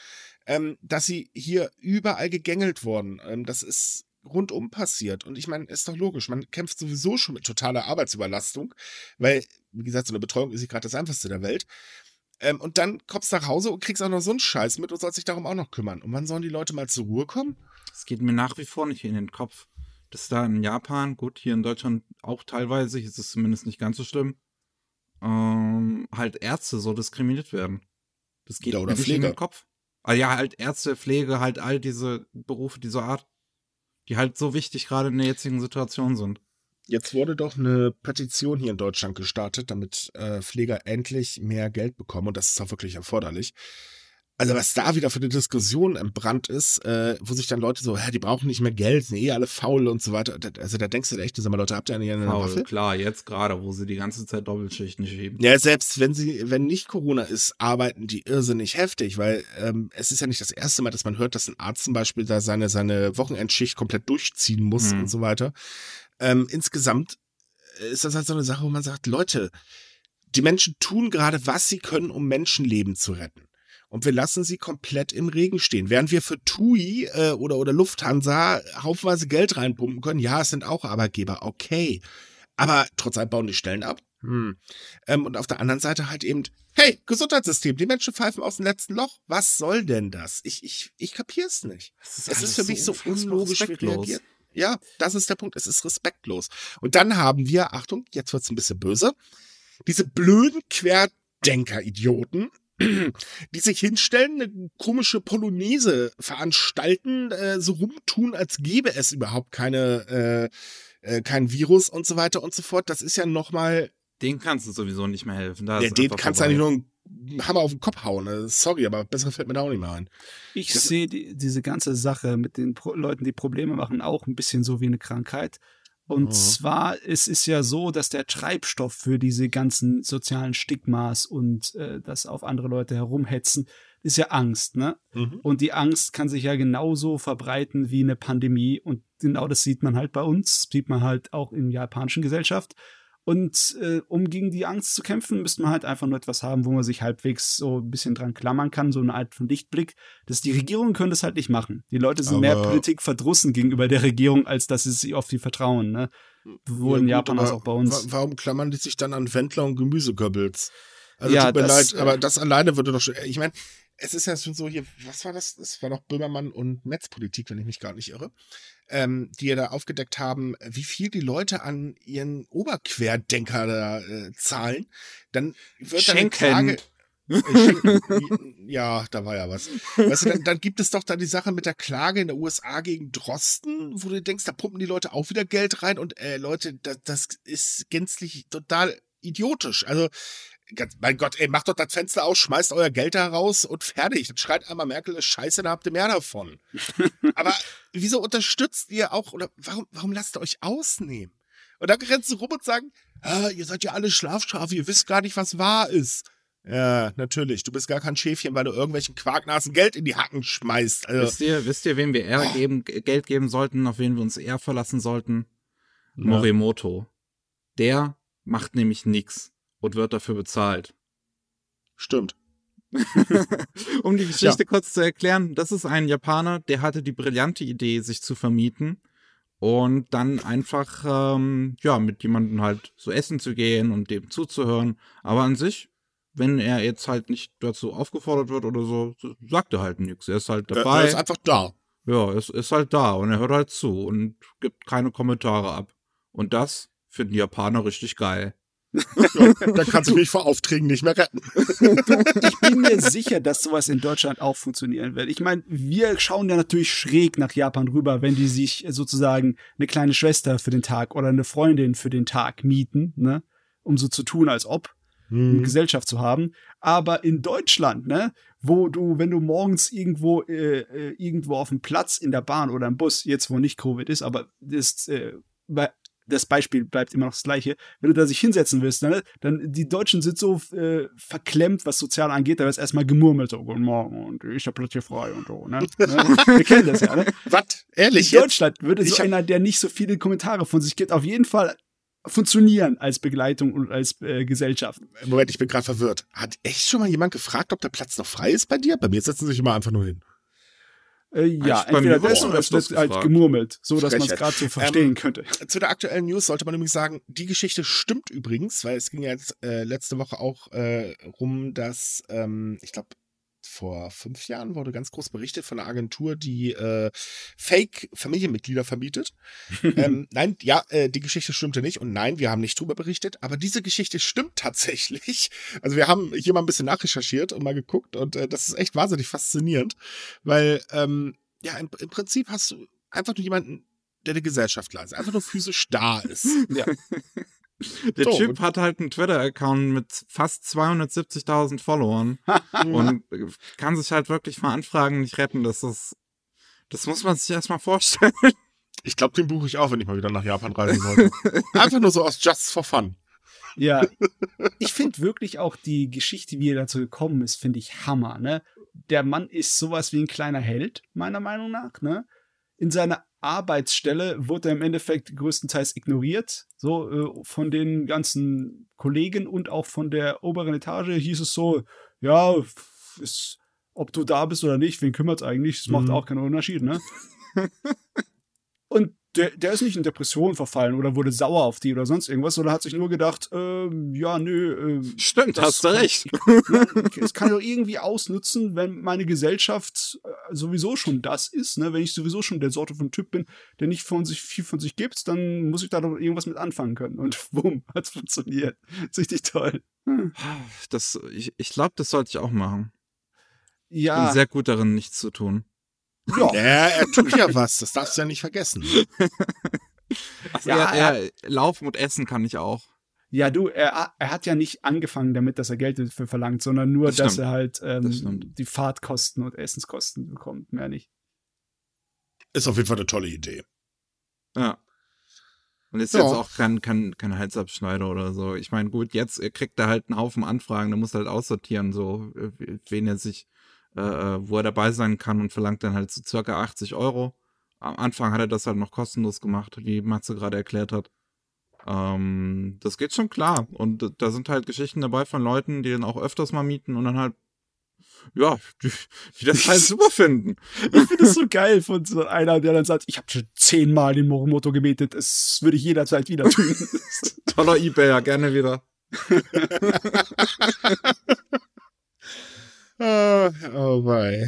ähm, dass sie hier überall gegängelt wurden. Ähm, das ist rundum passiert. Und ich meine, ist doch logisch, man kämpft sowieso schon mit totaler Arbeitsüberlastung, weil, wie gesagt, so eine Betreuung ist nicht gerade das Einfachste der Welt. Ähm, und dann kommst du nach Hause und kriegst auch noch so einen Scheiß mit und sollst dich darum auch noch kümmern. Und wann sollen die Leute mal zur Ruhe kommen? Es geht mir nach wie vor nicht in den Kopf, dass da in Japan, gut, hier in Deutschland auch teilweise, ist es zumindest nicht ganz so schlimm, ähm, halt Ärzte so diskriminiert werden. Das geht Ja, oder mir nicht in den Kopf. Ah, ja, halt Ärzte, Pflege, halt all diese Berufe dieser Art, die halt so wichtig gerade in der jetzigen Situation sind. Jetzt wurde doch eine Petition hier in Deutschland gestartet, damit äh, Pfleger endlich mehr Geld bekommen. Und das ist auch wirklich erforderlich. Also was da wieder für eine Diskussion entbrannt ist, äh, wo sich dann Leute so, hä, die brauchen nicht mehr Geld, sind eh alle faul und so weiter. Also da denkst du echt, sag mal, Leute, habt ihr eine, eine Faul, Waffe? klar, jetzt gerade, wo sie die ganze Zeit Doppelschichten schieben. Ja, selbst wenn sie, wenn nicht Corona ist, arbeiten die irrsinnig heftig, weil ähm, es ist ja nicht das erste Mal, dass man hört, dass ein Arzt zum Beispiel da seine, seine Wochenendschicht komplett durchziehen muss Mhm. und so weiter. Ähm, insgesamt ist das halt so eine Sache, wo man sagt, Leute, die Menschen tun gerade, was sie können, um Menschenleben zu retten. Und wir lassen sie komplett im Regen stehen. Während wir für TUI äh, oder, oder Lufthansa haufenweise Geld reinpumpen können, ja, es sind auch Arbeitgeber, okay. Aber trotzdem bauen die Stellen ab. Hm. Ähm, und auf der anderen Seite halt eben, hey, Gesundheitssystem, die Menschen pfeifen aus dem letzten Loch. Was soll denn das? Ich, ich, ich kapier's nicht. Das Es ist für mich so unlogisch, respektlos. reagiert. Ja, das ist der Punkt. Es ist respektlos. Und dann haben wir, Achtung, jetzt wird's ein bisschen böse, diese blöden Querdenker-Idioten, die sich hinstellen, eine komische Polonaise veranstalten, äh, so rumtun, als gäbe es überhaupt keine, äh, äh, kein Virus und so weiter und so fort. Das ist ja nochmal, Den kannst du sowieso nicht mehr helfen. Da ja, den kannst du eigentlich nur einen Hammer auf den Kopf hauen. äh, Sorry, aber besser fällt mir da auch nicht mehr ein. Ich sehe die, diese ganze Sache mit den Pro Leuten, die Probleme machen, auch ein bisschen so wie eine Krankheit. Und Mhm. zwar, es ist ja so, dass der Treibstoff für diese ganzen sozialen Stigmas und äh, das auf andere Leute herumhetzen, ist ja Angst, ne? Mhm. Und die Angst kann sich ja genauso verbreiten wie eine Pandemie. Und genau das sieht man halt bei uns, sieht man halt auch in der japanischen Gesellschaft. Und äh, um gegen die Angst zu kämpfen, müsste man halt einfach nur etwas haben, wo man sich halbwegs so ein bisschen dran klammern kann, so eine Art von Lichtblick. Das, die Regierung können das halt nicht machen. Die Leute sind mehr Aber- Politik verdrussen gegenüber der Regierung, als dass sie sich auf die vertrauen. Ne? Sowohl in Ja, gut, Japan als aber auch bei uns. wa- Warum klammern die sich dann an Wendler und Gemüseköbbels? Also Ja, tut mir das, leid, aber äh, das alleine würde doch schon. Ich meine, es ist ja schon so hier, was war das? Das war doch Böhmermann und Netzpolitik, wenn ich mich gar nicht irre, ähm, die ja da aufgedeckt haben, wie viel die Leute an ihren Oberquerdenker da äh, zahlen. Dann wird dann eine Schenken. Klage. Äh, [laughs] ja, da war ja was. Weißt du, dann, dann gibt es doch da die Sache mit der Klage in der USA gegen Drosten, wo du denkst, da pumpen die Leute auch wieder Geld rein und äh, Leute, das, das ist gänzlich total idiotisch. Also, mein Gott, ey, macht doch das Fenster aus, schmeißt euer Geld da raus und fertig. Dann schreit einmal Merkel, scheiße, da habt ihr mehr davon. [laughs] Aber wieso unterstützt ihr auch, oder warum, warum lasst ihr euch ausnehmen? Und dann rennst du rum und sagen, ah, ihr seid ja alle Schlafschafe, ihr wisst gar nicht, was wahr ist. Ja, natürlich. Du bist gar kein Schäfchen, weil du irgendwelchen Quarknasen Geld in die Hacken schmeißt. Also, Wisst ihr, wisst ihr, wem wir eher Oh. geben, Geld geben sollten, auf wen wir uns eher verlassen sollten? Morimoto. Der macht nämlich nix und wird dafür bezahlt. stimmt. [laughs] um die Geschichte kurz zu erklären, das ist ein Japaner, der hatte die brillante Idee, sich zu vermieten und dann einfach ähm, ja mit jemandem halt so essen zu gehen und dem zuzuhören. Aber an sich, wenn er jetzt halt nicht dazu aufgefordert wird oder so, sagt er halt nichts. Er ist halt Er- dabei. Er ist einfach da. Ja, es ist halt da und er hört halt zu und gibt keine Kommentare ab. Und das finden die Japaner richtig geil. Ja, da kannst du mich vor Aufträgen nicht mehr retten. [laughs] ich bin mir sicher, dass sowas in Deutschland auch funktionieren wird. Ich meine, wir schauen ja natürlich schräg nach Japan rüber, wenn die sich sozusagen eine kleine Schwester für den Tag oder eine Freundin für den Tag mieten, ne? Um so zu tun, als ob, um Hm. Gesellschaft zu haben. Aber in Deutschland, ne, wo du, wenn du morgens irgendwo, äh, äh, irgendwo auf dem Platz in der Bahn oder im Bus, jetzt wo nicht Covid ist, aber das, äh, bei- das Beispiel bleibt immer noch das gleiche. Wenn du da sich hinsetzen willst, ne, dann die Deutschen sind so äh, verklemmt, was sozial angeht, da wird erstmal gemurmelt, so, guten Morgen und ich hab Platz hier frei und so, ne? [laughs] ne? Wir kennen das ja, ne? Was? Ehrlich In jetzt? Deutschland würde so hab- einer, der nicht so viele Kommentare von sich gibt, auf jeden Fall funktionieren als Begleitung und als äh, Gesellschaft. Moment, ich bin gerade verwirrt. Hat echt schon mal jemand gefragt, ob der Platz noch frei ist bei dir? Bei mir setzen sie sich immer einfach nur hin. Äh, ja, Eigentlich entweder das oder es wird halt gemurmelt, so dass man es gerade so verstehen Ähm, könnte. Zu der aktuellen News sollte man übrigens sagen, die Geschichte stimmt übrigens, weil es ging ja jetzt äh, letzte Woche auch äh, rum, dass, ähm, ich glaube, vor fünf Jahren wurde ganz groß berichtet von einer Agentur, die äh, Fake-Familienmitglieder vermietet. ähm, [laughs] nein, ja, äh, die Geschichte stimmte nicht und nein, wir haben nicht drüber berichtet, aber diese Geschichte stimmt tatsächlich. Also wir haben hier mal ein bisschen nachrecherchiert und mal geguckt und äh, das ist echt wahnsinnig faszinierend, weil ähm, ja, im, im Prinzip hast du einfach nur jemanden, der die Gesellschaft leistet, einfach nur physisch da ist. [laughs] Ja. [laughs] [laughs] Der So, Typ hat halt einen Twitter-Account mit fast 270.000 Followern und kann sich halt wirklich mal Anfragen nicht retten. Das ist, das muss man sich erstmal vorstellen. [laughs] Ich glaube, den buche ich auch, wenn ich mal wieder nach Japan reisen sollte. Einfach nur so aus Just for Fun. Ja, [laughs] ich finde wirklich auch die Geschichte, wie er dazu gekommen ist, finde ich Hammer, ne? Der Mann ist sowas wie ein kleiner Held, meiner Meinung nach, ne? In seiner Arbeitsstelle wurde im Endeffekt größtenteils ignoriert, so äh, von den ganzen Kollegen und auch von der oberen Etage hieß es so, ja, ist, ob du da bist oder nicht, wen kümmert eigentlich, macht Mhm. auch keinen Unterschied, ne? [laughs] Und der, der ist nicht in Depression verfallen oder wurde sauer auf die oder sonst irgendwas, sondern hat sich nur gedacht, ähm, ja, nö, ähm, Stimmt, Das hast du recht. [laughs] es kann doch irgendwie ausnutzen, wenn meine Gesellschaft äh, sowieso schon das ist, ne? Wenn ich sowieso schon der Sorte von Typ bin, der nicht von sich viel von sich gibt, dann muss ich da doch irgendwas mit anfangen können. Und [laughs] bumm, hat's funktioniert. Ist richtig toll. Hm. Das, ich ich glaube, das sollte ich auch machen. Ich bin Ja, sehr gut darin, nichts zu tun. Ja, er tut ja was, das darfst du ja nicht vergessen. [laughs] Also Ja, ja, ja, Laufen und Essen kann ich auch. ja, du, er, er hat ja nicht angefangen damit, dass er Geld dafür verlangt, sondern nur, Das dass stimmt. er halt Das ähm, stimmt. die Fahrtkosten und Essenskosten bekommt, mehr nicht. Ist auf jeden Fall eine tolle Idee. Ja. Und ist Ja. jetzt auch kein, kein, kein Halsabschneider oder so. Ich meine, gut, jetzt kriegt er halt einen Haufen Anfragen, da muss er halt aussortieren, so, äh, wen er sich, äh, äh, wo er dabei sein kann und verlangt dann halt so circa 80 Euro. Am Anfang hat er das halt noch kostenlos gemacht, wie Matze gerade erklärt hat. Ähm, das geht schon klar. Und da sind halt Geschichten dabei von Leuten, die dann auch öfters mal mieten und dann halt, ja, die, die das halt super [laughs] finden. Ich finde es so geil von so einer, der dann sagt, ich habe schon zehnmal den Morimoto gebetet, das würde ich jederzeit wieder tun. [laughs] Toller Ebayer, gerne wieder. [laughs] Oh, oh wei.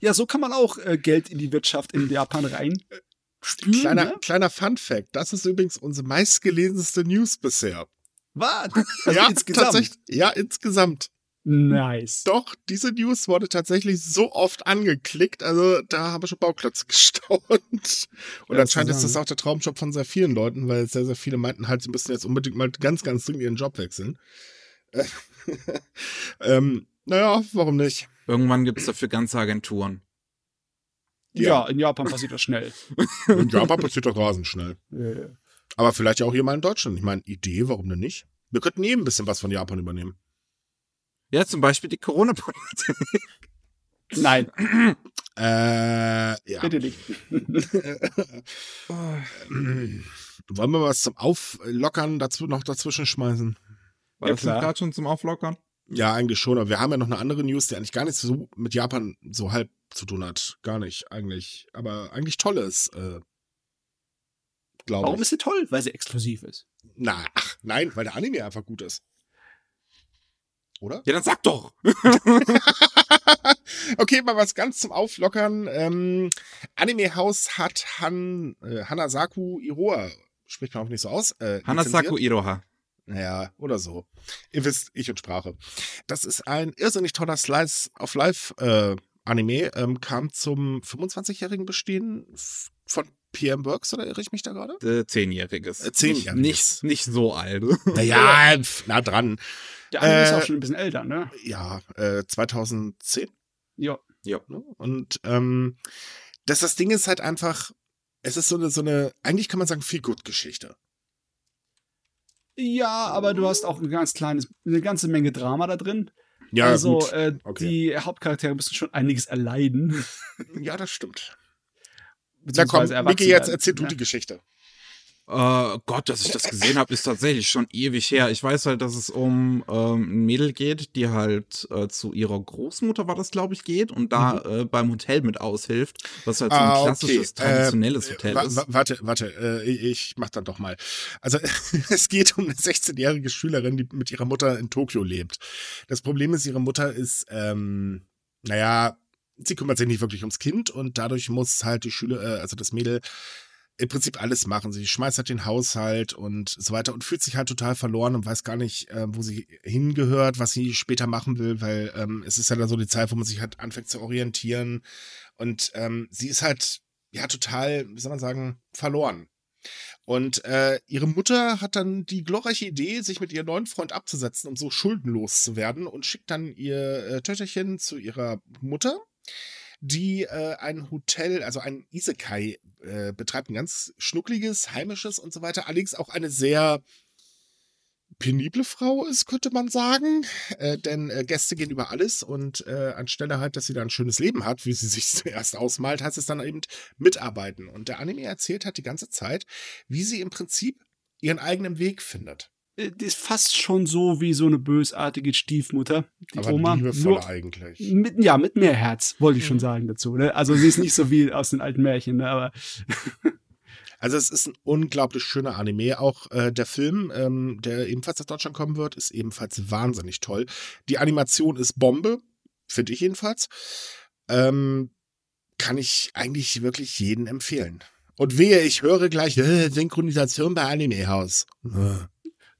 Ja, so kann man auch äh, Geld in die Wirtschaft in Japan rein spülen. Kleiner, ne? kleiner Fun Fact, das ist übrigens unsere meistgelesenste News bisher. Was? Also ja, insgesamt. tatsächlich. Ja, insgesamt. Nice. Doch, diese News wurde tatsächlich so oft angeklickt, also da haben wir schon Bauklötze [laughs] gestaunt. Und Ja, anscheinend ist das auch der Traumjob von sehr vielen Leuten, weil sehr, sehr viele meinten halt, sie müssen jetzt unbedingt mal ganz, ganz dringend ihren Job wechseln. Äh, [laughs] ähm, naja, warum nicht? Irgendwann gibt's dafür ganze Agenturen. Ja. in Japan passiert das schnell. [laughs] In Japan passiert doch rasend schnell. Äh, Aber vielleicht ja auch hier mal in Deutschland. Ich meine, Idee, warum denn nicht? Wir könnten eben ein bisschen was von Japan übernehmen. Ja, zum Beispiel die Corona-Politik. Nein, [clears throat] Äh, ja. bitte nicht. Wollen wir was zum Auflockern dazu noch dazwischen schmeißen? War Ja, das gerade schon zum Auflockern? Ja, eigentlich schon. Aber wir haben ja noch eine andere News, die eigentlich gar nicht so mit Japan so halb zu tun hat. Gar nicht, eigentlich. Aber eigentlich toll ist. Äh, Glaube Warum ich. ist sie toll? Weil sie exklusiv ist. Na, ach, nein, weil der Anime einfach gut ist. Oder? Ja, dann sag doch. [laughs] okay, mal was ganz zum Auflockern. Ähm, Anime House hat Han, äh, Hanasaku Iroha, spricht man auch nicht so aus. Äh, Hanasaku. Iroha. Naja, oder so. Ihr wisst, ich und Sprache. Das ist ein irrsinnig toller Slice of Life äh, Anime. Ähm, kam zum 25-jährigen Bestehen von PM Works, oder irre ich mich da gerade? Äh, Zehnjähriges. Äh, zehnjähriges. Nicht, nicht, so alt. [laughs] Naja, nah dran. Der andere ist Äh, auch schon ein bisschen älter, ne? Ja, äh, 2010. Ja. ja. Ne? Und ähm, das, das Ding ist halt einfach, es ist so eine, so eine, eigentlich kann man sagen, viel gut Geschichte. Ja, aber du hast auch ein ganz kleines, eine ganze Menge Drama da drin. Ja, also gut. äh, Okay. die Hauptcharaktere müssen schon einiges erleiden. Ja, das stimmt. Na komm, Miki, jetzt erzähl du ne? die Geschichte. Äh, Gott, dass ich das gesehen habe, ist tatsächlich schon ewig her. Ich weiß halt, dass es um ähm, ein Mädel geht, die halt äh, zu ihrer Großmutter, war das, glaube ich, geht und da mhm. äh, beim Hotel mit aushilft, was halt so ein ah, klassisches, okay. traditionelles äh, Hotel ist. Warte, warte, äh, ich mach dann doch mal. Also [laughs] es geht um eine 16-jährige Schülerin, die mit ihrer Mutter in Tokio lebt. Das Problem ist, ihre Mutter ist, ähm, naja, sie kümmert sich nicht wirklich ums Kind und dadurch muss halt die Schüler, äh, also das Mädel im Prinzip alles machen. Sie schmeißt halt den Haushalt und so weiter und fühlt sich halt total verloren und weiß gar nicht, äh, wo sie hingehört, was sie später machen will, weil ähm, es ist ja dann so die Zeit, wo man sich halt anfängt zu orientieren. Und ähm, sie ist halt, ja, total, wie soll man sagen, verloren. Und äh, ihre Mutter hat dann die glorreiche Idee, sich mit ihrem neuen Freund abzusetzen, um so schuldenlos zu werden und schickt dann ihr äh, Töchterchen zu ihrer Mutter die äh, ein Hotel, also ein Isekai äh, betreibt, ein ganz schnuckliges, heimisches und so weiter. Allerdings auch eine sehr penible Frau ist, könnte man sagen. Äh, denn äh, Gäste gehen über alles und äh, anstelle halt, dass sie da ein schönes Leben hat, wie sie [laughs] sich zuerst ausmalt, heißt es dann eben mitarbeiten. Und der Anime erzählt hat die ganze Zeit, wie sie im Prinzip ihren eigenen Weg findet. Äh, ist fast schon so wie so eine bösartige Stiefmutter, die Aber Oma. Nur eigentlich. Mit, ja, mit mehr Herz, wollte ich schon sagen dazu. Ne? Also sie ist nicht so wie aus den alten Märchen, ne? aber. [laughs] also es ist ein unglaublich schöner Anime. Auch äh, der Film, ähm, der ebenfalls aus Deutschland kommen wird, ist ebenfalls wahnsinnig toll. Die Animation ist Bombe, finde ich jedenfalls. Ähm, kann ich eigentlich wirklich jeden empfehlen. Und wehe, ich höre gleich äh, Synchronisation bei Anime House. Äh.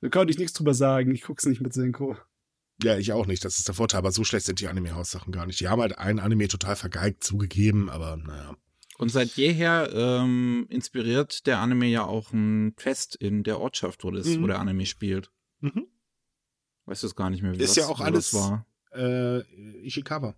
Da konnte ich nichts drüber sagen. Ich gucke es nicht mit Synchro. Ja, ich auch nicht. Das ist der Vorteil. Aber so schlecht sind die Anime-Haus-Sachen gar nicht. Die haben halt ein Anime total vergeigt zugegeben, aber naja. Und seit jeher ähm, inspiriert der Anime ja auch ein Fest in der Ortschaft, wo, das, mhm. wo der Anime spielt. Mhm. Weißt du es gar nicht mehr, wie ist das, ja auch alles war? Äh, Ishikawa.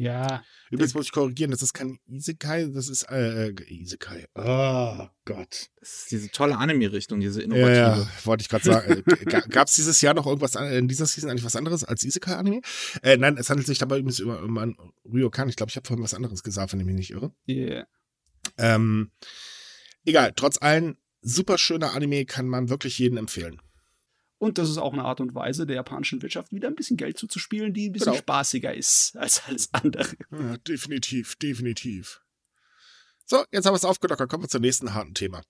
Ja. Übrigens muss ich korrigieren, das ist kein Isekai, das ist äh, äh Isekai. Oh Gott. Das ist diese tolle Anime-Richtung, diese innovative. Ja, ja wollte ich gerade sagen. Äh, Gab es dieses Jahr noch irgendwas, in dieser Season eigentlich was anderes als Isekai-Anime? Äh, nein, es handelt sich dabei übrigens über, über einen Ryokan. Ich glaube, ich habe vorhin was anderes gesagt, wenn ich mich nicht irre. Yeah. Ähm, egal, trotz allem, super schöner Anime, kann man wirklich jedem empfehlen. Und das ist auch eine Art und Weise der japanischen Wirtschaft, wieder ein bisschen Geld zuzuspielen, die ein bisschen genau. spaßiger ist [laughs] als alles andere. Ja, definitiv, definitiv. So, jetzt haben wir es aufgelockert. Kommen wir zum nächsten harten Thema.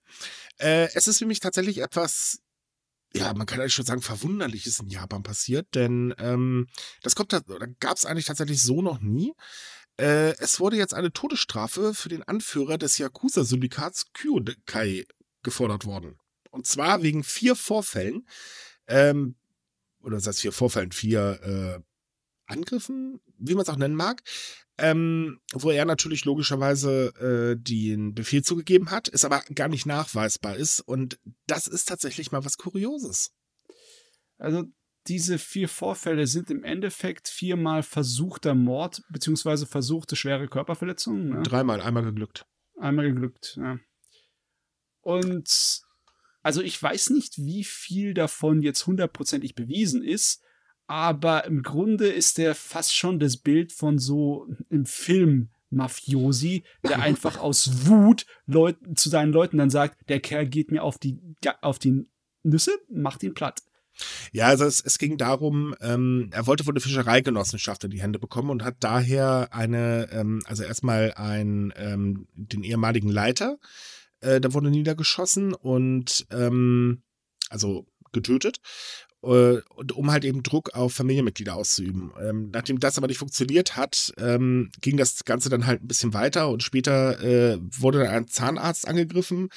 Äh, es ist für mich tatsächlich etwas, ja, man kann eigentlich schon sagen, Verwunderliches in Japan passiert, denn ähm, das kommt, oder gab es eigentlich tatsächlich so noch nie. Äh, es wurde jetzt eine Todesstrafe für den Anführer des Yakuza-Syndikats Kyukai gefordert worden. Und zwar wegen vier Vorfällen, ähm, oder das heißt vier Vorfällen, vier äh, Angriffen, wie man es auch nennen mag, ähm, wo er natürlich logischerweise äh, den Befehl zugegeben hat, es aber gar nicht nachweisbar ist. Und das ist tatsächlich mal was Kurioses. Also diese vier Vorfälle sind im Endeffekt viermal versuchter Mord beziehungsweise versuchte schwere Körperverletzungen. Ne? Dreimal, einmal geglückt. Einmal geglückt, ja. Und also ich weiß nicht, wie viel davon jetzt hundertprozentig bewiesen ist, aber im Grunde ist der fast schon das Bild von so im Film Mafiosi, der [laughs] einfach aus Wut Leuten, zu seinen Leuten dann sagt, der Kerl geht mir auf die, auf die Nüsse, macht ihn platt. Ja, also es, es ging darum, ähm, er wollte wohl eine Fischereigenossenschaft in die Hände bekommen und hat daher eine, ähm, also erstmal ein, ähm, den ehemaligen Leiter äh, da wurde niedergeschossen und ähm, also getötet, äh, um halt eben Druck auf Familienmitglieder auszuüben. Ähm, nachdem das aber nicht funktioniert hat, ähm, ging das Ganze dann halt ein bisschen weiter und später äh, wurde dann ein Zahnarzt angegriffen,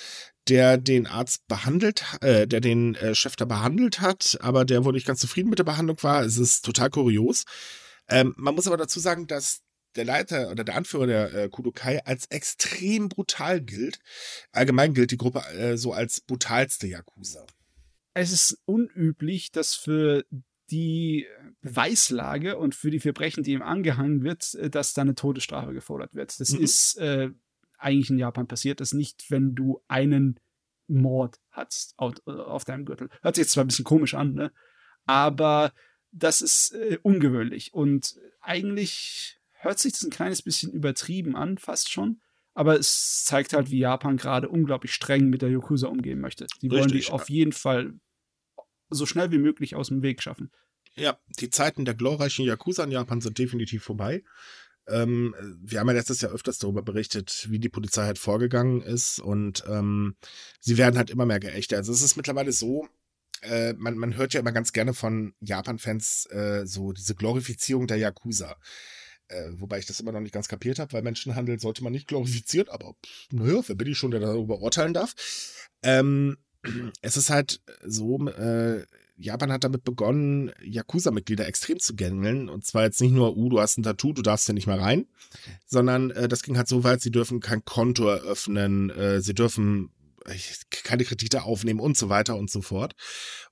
der den Arzt behandelt, äh, der den äh, Chef da behandelt hat, aber der wohl nicht ganz zufrieden mit der Behandlung war. Es ist total kurios. Ähm, man muss aber dazu sagen, dass der Leiter oder der Anführer der äh, Kudokai als extrem brutal gilt. Allgemein gilt die Gruppe äh, so als brutalste Yakuza. Es ist unüblich, dass für die Beweislage und für die Verbrechen, die ihm angehangen wird, äh, dass da eine Todesstrafe gefordert wird. Das mhm. ist äh, eigentlich in Japan passiert das nicht, wenn du einen Mord hast auf, äh, auf deinem Gürtel. Hört sich jetzt zwar ein bisschen komisch an, ne? aber das ist äh, ungewöhnlich und eigentlich hört sich das ein kleines bisschen übertrieben an, fast schon. Aber es zeigt halt, wie Japan gerade unglaublich streng mit der Yakuza umgehen möchte. Die wollen die auf jeden Fall so schnell wie möglich aus dem Weg schaffen. Ja, die Zeiten der glorreichen Yakuza in Japan sind definitiv vorbei. Ähm, wir haben ja letztes Jahr öfters darüber berichtet, wie die Polizei halt vorgegangen ist und ähm, sie werden halt immer mehr geächter. Also es ist mittlerweile so, äh, man, man hört ja immer ganz gerne von Japan-Fans äh, so diese Glorifizierung der Yakuza. Äh, wobei ich das immer noch nicht ganz kapiert habe, weil Menschenhandel sollte man nicht glorifizieren, aber naja, wer bin ich schon, der darüber urteilen darf? Ähm, [clears throat] es ist halt so, äh, Japan hat damit begonnen, Yakuza-Mitglieder extrem zu gängeln. Und zwar jetzt nicht nur, uh, du hast ein Tattoo, du darfst ja nicht mehr rein, sondern äh, das ging halt so weit, sie dürfen kein Konto eröffnen, äh, sie dürfen keine Kredite aufnehmen und so weiter und so fort.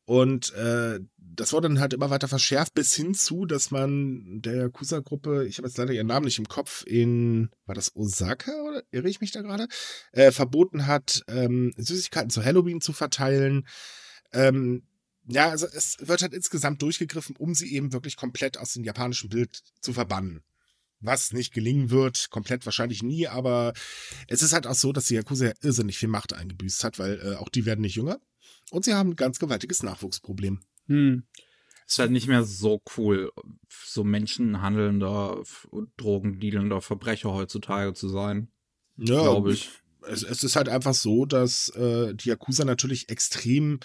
Und äh, das wurde dann halt immer weiter verschärft, bis hin zu, dass man der Yakuza-Gruppe, ich habe jetzt leider ihren Namen nicht im Kopf, in, war das Osaka oder irre ich mich da gerade, äh, verboten hat, ähm, Süßigkeiten zu Halloween zu verteilen. Ähm, ja, also es wird halt insgesamt durchgegriffen, um sie eben wirklich komplett aus dem japanischen Bild zu verbannen. Was nicht gelingen wird, komplett wahrscheinlich nie, aber es ist halt auch so, dass die Yakuza ja irrsinnig viel Macht eingebüßt hat, weil äh, auch die werden nicht jünger. Und sie haben ein ganz gewaltiges Nachwuchsproblem. Hm. Ist halt nicht mehr so cool, so menschenhandelnder, drogendealender Verbrecher heutzutage zu sein. Ja, glaube ich. Es, es ist halt einfach so, dass äh, die Yakuza natürlich extrem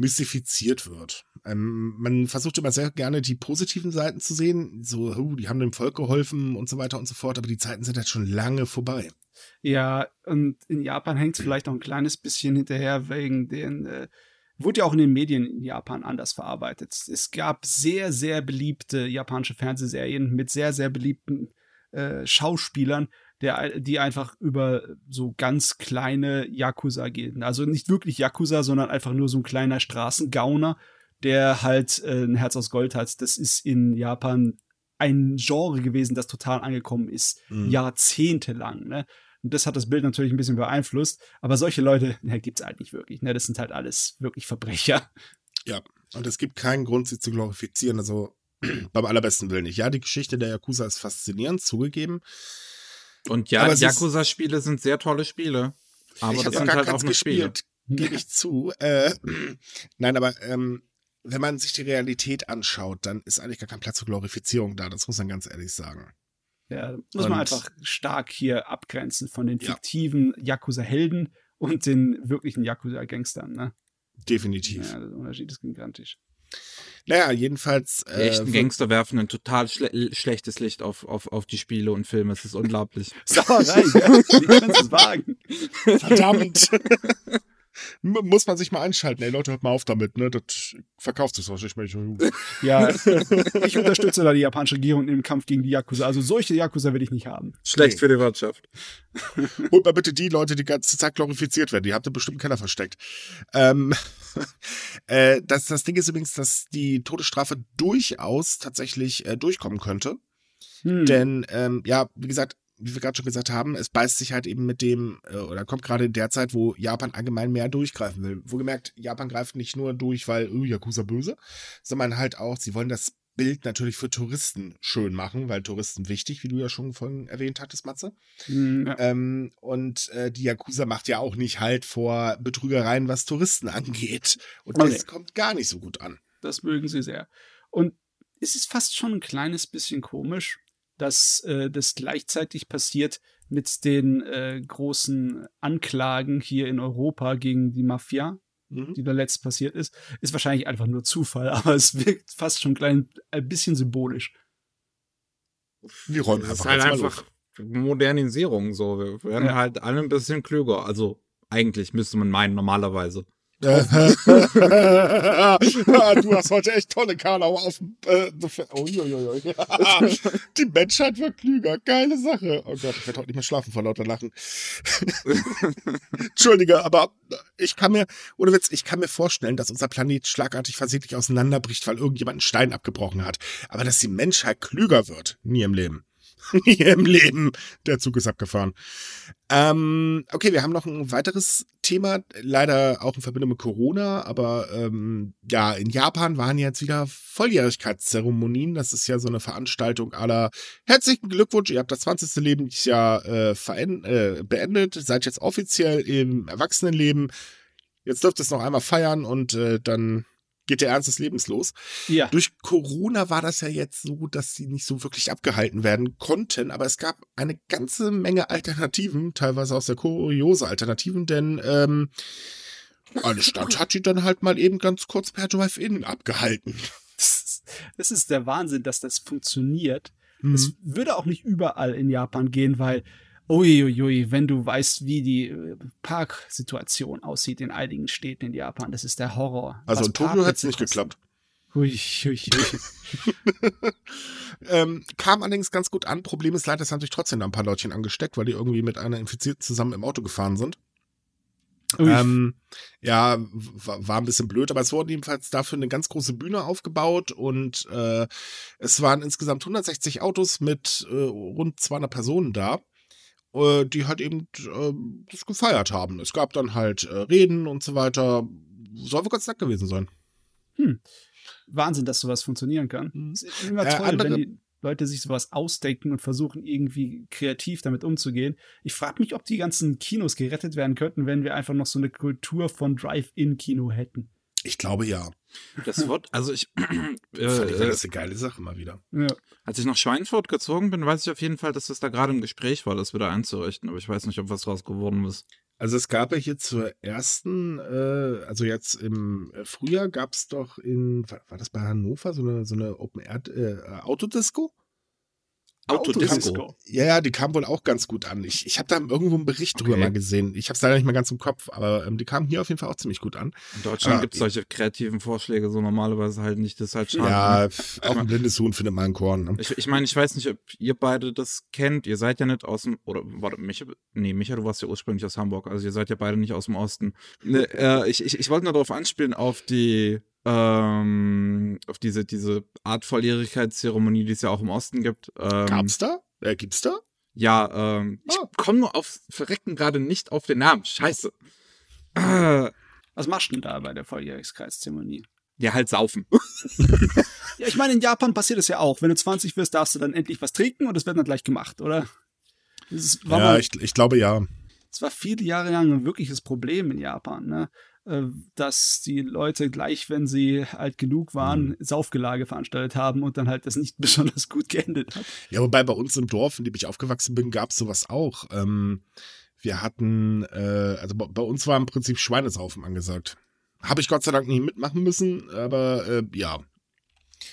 mystifiziert wird. Ähm, man versucht immer sehr gerne die positiven Seiten zu sehen, so, oh, die haben dem Volk geholfen und so weiter und so fort, aber die Zeiten sind halt schon lange vorbei. Ja, und in Japan hängt es vielleicht noch ein kleines bisschen hinterher wegen den, äh, wurde ja auch in den Medien in Japan anders verarbeitet. Es gab sehr, sehr beliebte japanische Fernsehserien mit sehr, sehr beliebten äh, Schauspielern, der, die einfach über so ganz kleine Yakuza gehen. Also nicht wirklich Yakuza, sondern einfach nur so ein kleiner Straßengauner, der halt äh, ein Herz aus Gold hat. Das ist in Japan ein Genre gewesen, das total angekommen ist, Mhm. jahrzehntelang. Ne? Und das hat das Bild natürlich ein bisschen beeinflusst. Aber solche Leute [laughs] ne, gibt es halt nicht wirklich. Ne? Das sind halt alles wirklich Verbrecher. Und es gibt keinen Grund, sie zu glorifizieren, also [clears throat] beim allerbesten Willen nicht. Ja, die Geschichte der Yakuza ist faszinierend, zugegeben. Und ja, Yakuza-Spiele sind sehr tolle Spiele. Aber ich das sind gar halt auch nur Spiele. gespielt, gebe ich zu. Äh, nein, aber ähm, wenn man sich die Realität anschaut, dann ist eigentlich gar kein Platz für Glorifizierung da, das muss man ganz ehrlich sagen. Ja, muss Und- man einfach stark hier abgrenzen von den Ja. fiktiven Yakuza-Helden und den wirklichen Yakuza-Gangstern. Ne? Definitiv. Ja, der Unterschied ist gigantisch. Naja, jedenfalls. Die echten äh, Gangster werfen ein total schle schlechtes Licht auf, auf, auf die Spiele und Filme. Es ist unglaublich. [laughs] Sauerei, gell? Wie kannst du es wagen? Verdammt. [laughs] [laughs] Muss man sich mal einschalten. Ey, Leute, hört mal auf damit, ne? Das verkauft sich wahrscheinlich mal. nicht. [laughs] Ja, ich unterstütze da die japanische Regierung im Kampf gegen die Yakuza. Also solche Yakuza will ich nicht haben. Schlecht Nee. für die Wirtschaft. [laughs] Holt mal bitte die Leute, die ganze Zeit glorifiziert werden. Die habt ihr bestimmt im Keller versteckt. Ähm, [laughs] äh, das, das Ding ist übrigens, dass die Todesstrafe durchaus tatsächlich äh, durchkommen könnte. Hm. Denn, ähm, ja, wie gesagt, wie wir gerade schon gesagt haben, es beißt sich halt eben mit dem, äh, oder kommt gerade in der Zeit, wo Japan allgemein mehr durchgreifen will. Wohlgemerkt, Japan greift nicht nur durch, weil, oh, Yakuza böse, sondern halt auch, sie wollen das Bild natürlich für Touristen schön machen, weil Touristen wichtig, wie du ja schon vorhin erwähnt hattest, Matze. Hm, ja. Ähm, und äh, die Yakuza macht ja auch nicht halt vor Betrügereien, was Touristen angeht. Und Oh, das kommt gar nicht so gut an. Das mögen sie sehr. Und es ist fast schon ein kleines bisschen komisch, dass äh, das gleichzeitig passiert mit den äh, großen Anklagen hier in Europa gegen die Mafia, Mhm. die da letzt passiert ist. Ist wahrscheinlich einfach nur Zufall, [laughs] aber es wirkt fast schon klein, ein bisschen symbolisch. Wir räumen einfach halt einfach Modernisierung so. Wir werden Ja. halt alle ein bisschen klüger. Also eigentlich müsste man meinen, normalerweise. Du hast heute echt tolle Karlauer auf dem. Äh, Uiuiui. [laughs] Die Menschheit wird klüger. Geile Sache. Oh Gott, ich werde heute nicht mehr schlafen vor lauter Lachen. [laughs] Entschuldige, aber ich kann mir, ohne Witz, ich kann mir vorstellen, dass unser Planet schlagartig versehentlich auseinanderbricht, weil irgendjemand einen Stein abgebrochen hat. Aber dass die Menschheit klüger wird, nie im Leben. [laughs] Hier im Leben. Der Zug ist abgefahren. Ähm, okay, wir haben noch ein weiteres Thema, leider auch in Verbindung mit Corona, aber ähm, ja, in Japan waren jetzt wieder Volljährigkeitszeremonien. Das ist ja so eine Veranstaltung aller herzlichen Glückwunsch, ihr habt das 20. Lebensjahr äh, äh, beendet, seid jetzt offiziell im Erwachsenenleben. Jetzt dürft ihr es noch einmal feiern und äh, dann geht der Ernst des Lebens los. Ja. Durch Corona war das ja jetzt so, dass sie nicht so wirklich abgehalten werden konnten, aber es gab eine ganze Menge Alternativen, teilweise auch sehr kuriose Alternativen, denn ähm, eine Stadt hat die dann halt mal eben ganz kurz per Drive-In abgehalten. Das ist der Wahnsinn, dass das funktioniert. Mhm. Es würde auch nicht überall in Japan gehen, weil Uiuiui, wenn du weißt, wie die äh, Parksituation aussieht in einigen Städten in Japan, das ist der Horror. Also Was in Tokio hat es nicht geklappt. Ui, ui, ui. [laughs] [laughs] ähm, kam allerdings ganz gut an. Problem ist leider, es haben sich trotzdem da ein paar Leutchen angesteckt, weil die irgendwie mit einer Infizierten zusammen im Auto gefahren sind. Ui. Ähm, ja, war, war ein bisschen blöd, aber es wurde jedenfalls dafür eine ganz große Bühne aufgebaut und äh, es waren insgesamt 160 Autos mit äh, rund 200 Personen da, äh, die halt eben äh, das gefeiert haben. Es gab dann halt äh, Reden und so weiter. Soll wohl ganz nett gewesen sein. Wahnsinn, dass sowas funktionieren kann. Mhm. Es ist immer Äh, toll, andere- wenn die Leute sich sowas ausdenken und versuchen, irgendwie kreativ damit umzugehen. Ich frage mich, ob die ganzen Kinos gerettet werden könnten, wenn wir einfach noch so eine Kultur von Drive-In-Kino hätten. Ich glaube ja. Das wird, also ich, [clears throat] äh, Fand ich, wäre äh, das eine geile Sache mal wieder. Ja. als ich nach Schweinfurt gezogen bin, weiß ich auf jeden Fall, dass das da gerade im Gespräch war, das wieder einzurichten. Aber ich weiß nicht, ob was draus geworden ist. Also es gab ja hier zur ersten, äh, also jetzt im Frühjahr gab es doch in, war, war das bei Hannover, so eine, so eine Open Air äh, Autodisco? Autodisco. Ja, ja, die kam wohl auch ganz gut an. Ich, ich habe da irgendwo einen Bericht drüber Okay. mal gesehen. Ich habe es leider nicht mehr ganz im Kopf, aber ähm, die kam hier auf jeden Fall auch ziemlich gut an. In Deutschland Ah, gibt es solche kreativen Vorschläge so normalerweise halt nicht. Das ist halt schade. Ja, ne? auch ein blindes Huhn findet mal einen Korn. Ne? Ich, ich meine, ich weiß nicht, ob ihr beide das kennt. Ihr seid ja nicht aus dem, oder warte, Micha, nee, Micha, du warst ja ursprünglich aus Hamburg, also ihr seid ja beide nicht aus dem Osten. Ne, äh, ich, ich, ich wollte nur darauf anspielen, auf die, ähm, auf diese, diese Art Volljährigkeitszeremonie, die es ja auch im Osten gibt. Ähm, Gab's da? Äh, gibt's da? Ja, ähm, ich Ah. komme nur auf Verrecken gerade nicht auf den Namen. Scheiße. Äh, Was machst du denn da bei der Volljährigkeitszeremonie? ja, halt saufen. [laughs] Ja, ich meine, in Japan passiert es ja auch. Wenn du 20 wirst, darfst du dann endlich was trinken und das wird dann gleich gemacht, oder? Das war Ja, mal, ich, ich glaube ja. es war viele Jahre lang ein wirkliches Problem in Japan, ne? Äh, dass die Leute gleich, wenn sie alt genug waren, Saufgelage veranstaltet haben und dann halt das nicht [laughs] besonders gut geendet hat. Ja, wobei bei uns im Dorf, in dem ich aufgewachsen bin, gab's sowas auch. Ähm, wir hatten, äh, also bei, bei uns war im Prinzip Schweinesaufen angesagt. Habe ich Gott sei Dank nicht mitmachen müssen, aber äh, ja.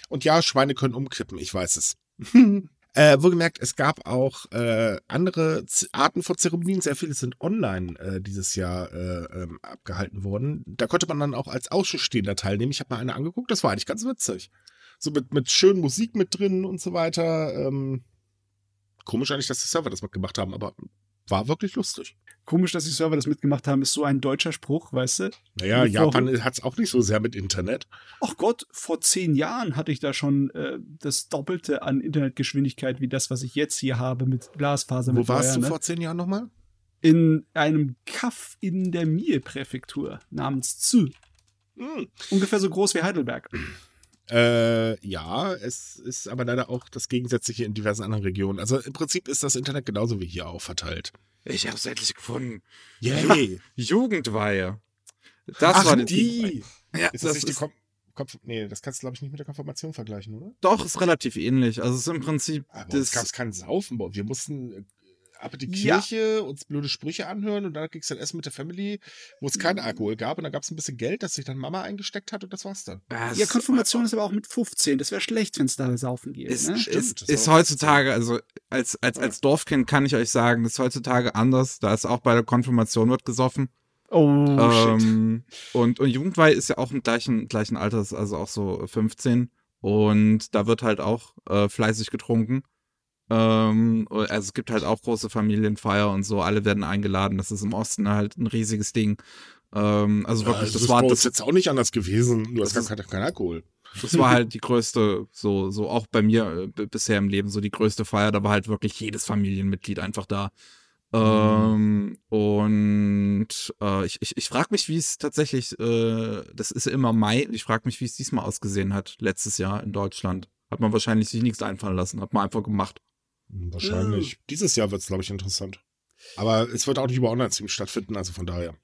Und ja, Schweine können umkippen, ich weiß es. [laughs] äh, wohlgemerkt, es gab auch äh, andere Z Arten von Zeremonien, sehr viele sind online äh, dieses Jahr äh, ähm, abgehalten worden. Da konnte man dann auch als Ausschussstehender teilnehmen. Ich habe mal eine angeguckt, das war eigentlich ganz witzig. So mit, mit schön Musik mit drin und so weiter. Ähm, komisch eigentlich, dass die Server das mitgemacht haben, aber war wirklich lustig. Komisch, dass die Server das mitgemacht haben, ist so ein deutscher Spruch, weißt du? Naja, Japan hat es auch nicht so sehr mit Internet. Ach Gott, vor zehn Jahren hatte ich da schon äh, das Doppelte an Internetgeschwindigkeit wie das, was ich jetzt hier habe mit Glasfaser. Wo mit warst Wire, du ne? vor zehn Jahren nochmal? In einem Kaff in der Mie-Präfektur namens Tsu. Hm. Ungefähr so groß wie Heidelberg. Äh, ja, es ist aber leider auch das Gegensätzliche in diversen anderen Regionen. Also im Prinzip ist das Internet genauso wie hier auch verteilt. Ich hab's endlich gefunden. Yay! Jugendweihe. Das Ach, war die! Ja, Ist das, das nicht die ist, Kom Konf nee, das kannst du, glaube ich, nicht mit der Konfirmation vergleichen, oder? doch, ist relativ ähnlich. Also es ist im Prinzip Aber es das. gab keinen Saufen. Wir mussten äh, ab in die Ja. Kirche, uns blöde Sprüche anhören und dann ging's dann essen mit der Family, wo es keinen Alkohol gab und dann gab es ein bisschen Geld, das sich dann Mama eingesteckt hat und das war's dann. Das Ja, Konfirmation ist aber auch mit 15. Das wäre schlecht, wenn es da saufen geht. ist, ne? Stimmt, ist, ist heutzutage, also als, als, als Dorfkind kann ich euch sagen, das ist heutzutage anders. Da ist auch bei der Konfirmation wird gesoffen. Oh, shit. ähm, und, und Jugendweihe ist ja auch im gleichen, gleichen Alter, also auch so 15. Und da wird halt auch äh, fleißig getrunken. Ähm, also es gibt halt auch große Familienfeier und so, alle werden eingeladen. Das ist im Osten halt ein riesiges Ding. Ähm, also wirklich, das, das war das, jetzt auch nicht anders gewesen, es das gab keinen kein Alkohol. Das war halt die größte, so, so auch bei mir äh, bisher im Leben, so die größte Feier. Da war halt wirklich jedes Familienmitglied einfach da. Ähm, und äh, ich, ich, ich frage mich, wie es tatsächlich, äh, das ist immer Mai, ich frage mich, wie es diesmal ausgesehen hat, letztes Jahr in Deutschland. Hat man wahrscheinlich sich nichts einfallen lassen, hat man einfach gemacht. Wahrscheinlich. Ja. Dieses Jahr wird es, glaube ich, interessant. Aber es wird auch nicht über Online-Stream stattfinden, also von daher.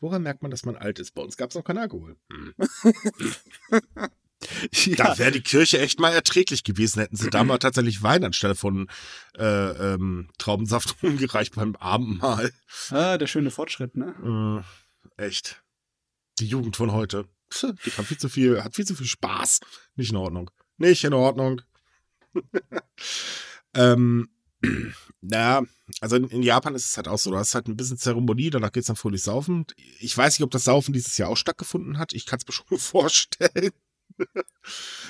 Woran merkt man, dass man alt ist? Bei uns gab es noch keinen Alkohol. Hm. [laughs] ja. Da wäre die Kirche echt mal erträglich gewesen, hätten sie da mal [clears throat] tatsächlich Wein anstelle von äh, ähm, Traubensaft [laughs] umgereicht beim Abendmahl. Ah, der schöne Fortschritt, ne? Äh, echt. Die Jugend von heute. Die hat viel zu viel, hat viel zu viel Spaß. Nicht in Ordnung. Nicht in Ordnung. [laughs] ähm, [clears throat] naja, also in, in, Japan ist es halt auch so, du hast halt ein bisschen Zeremonie, danach geht es dann fröhlich saufen. Ich weiß nicht, ob das Saufen dieses Jahr auch stattgefunden hat. Ich kann es mir [laughs] schon vorstellen. [laughs]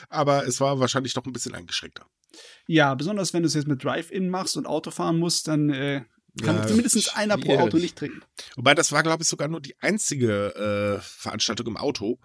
Aber es war wahrscheinlich doch ein bisschen eingeschränkter. Ja, besonders wenn du es jetzt mit Drive-In machst und Auto fahren musst, dann äh, kann ja, mindestens einer pro Auto nicht trinken. Wobei das war, glaube ich, sogar nur die einzige äh, Veranstaltung im Auto.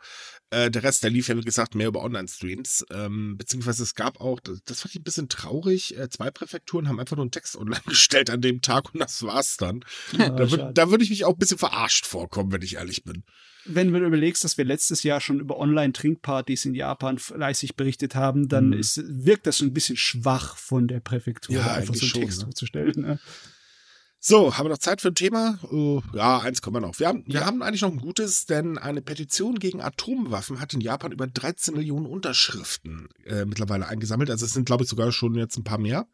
Äh, der Rest, der lief ja, wie gesagt, mehr über Online-Streams. Ähm, beziehungsweise es gab auch, das, das fand ich ein bisschen traurig, äh, zwei Präfekturen haben einfach nur einen Text online [laughs] gestellt an dem Tag und das war's dann. Ja, da würde würd ich mich auch ein bisschen verarscht vorkommen, wenn ich ehrlich bin. Wenn du überlegst, dass wir letztes Jahr schon über Online-Trinkpartys in Japan fleißig berichtet haben, dann mhm. ist, wirkt das schon ein bisschen schwach von der Präfektur, ja, einfach so einen Text ne? zu stellen. Ne? So, haben wir noch Zeit für ein Thema? Uh, ja, eins kommen wir noch. Wir haben, wir ja. haben eigentlich noch ein gutes, denn eine Petition gegen Atomwaffen hat in Japan über 13 Millionen Unterschriften äh, mittlerweile eingesammelt. Also es sind, glaube ich, sogar schon jetzt ein paar mehr.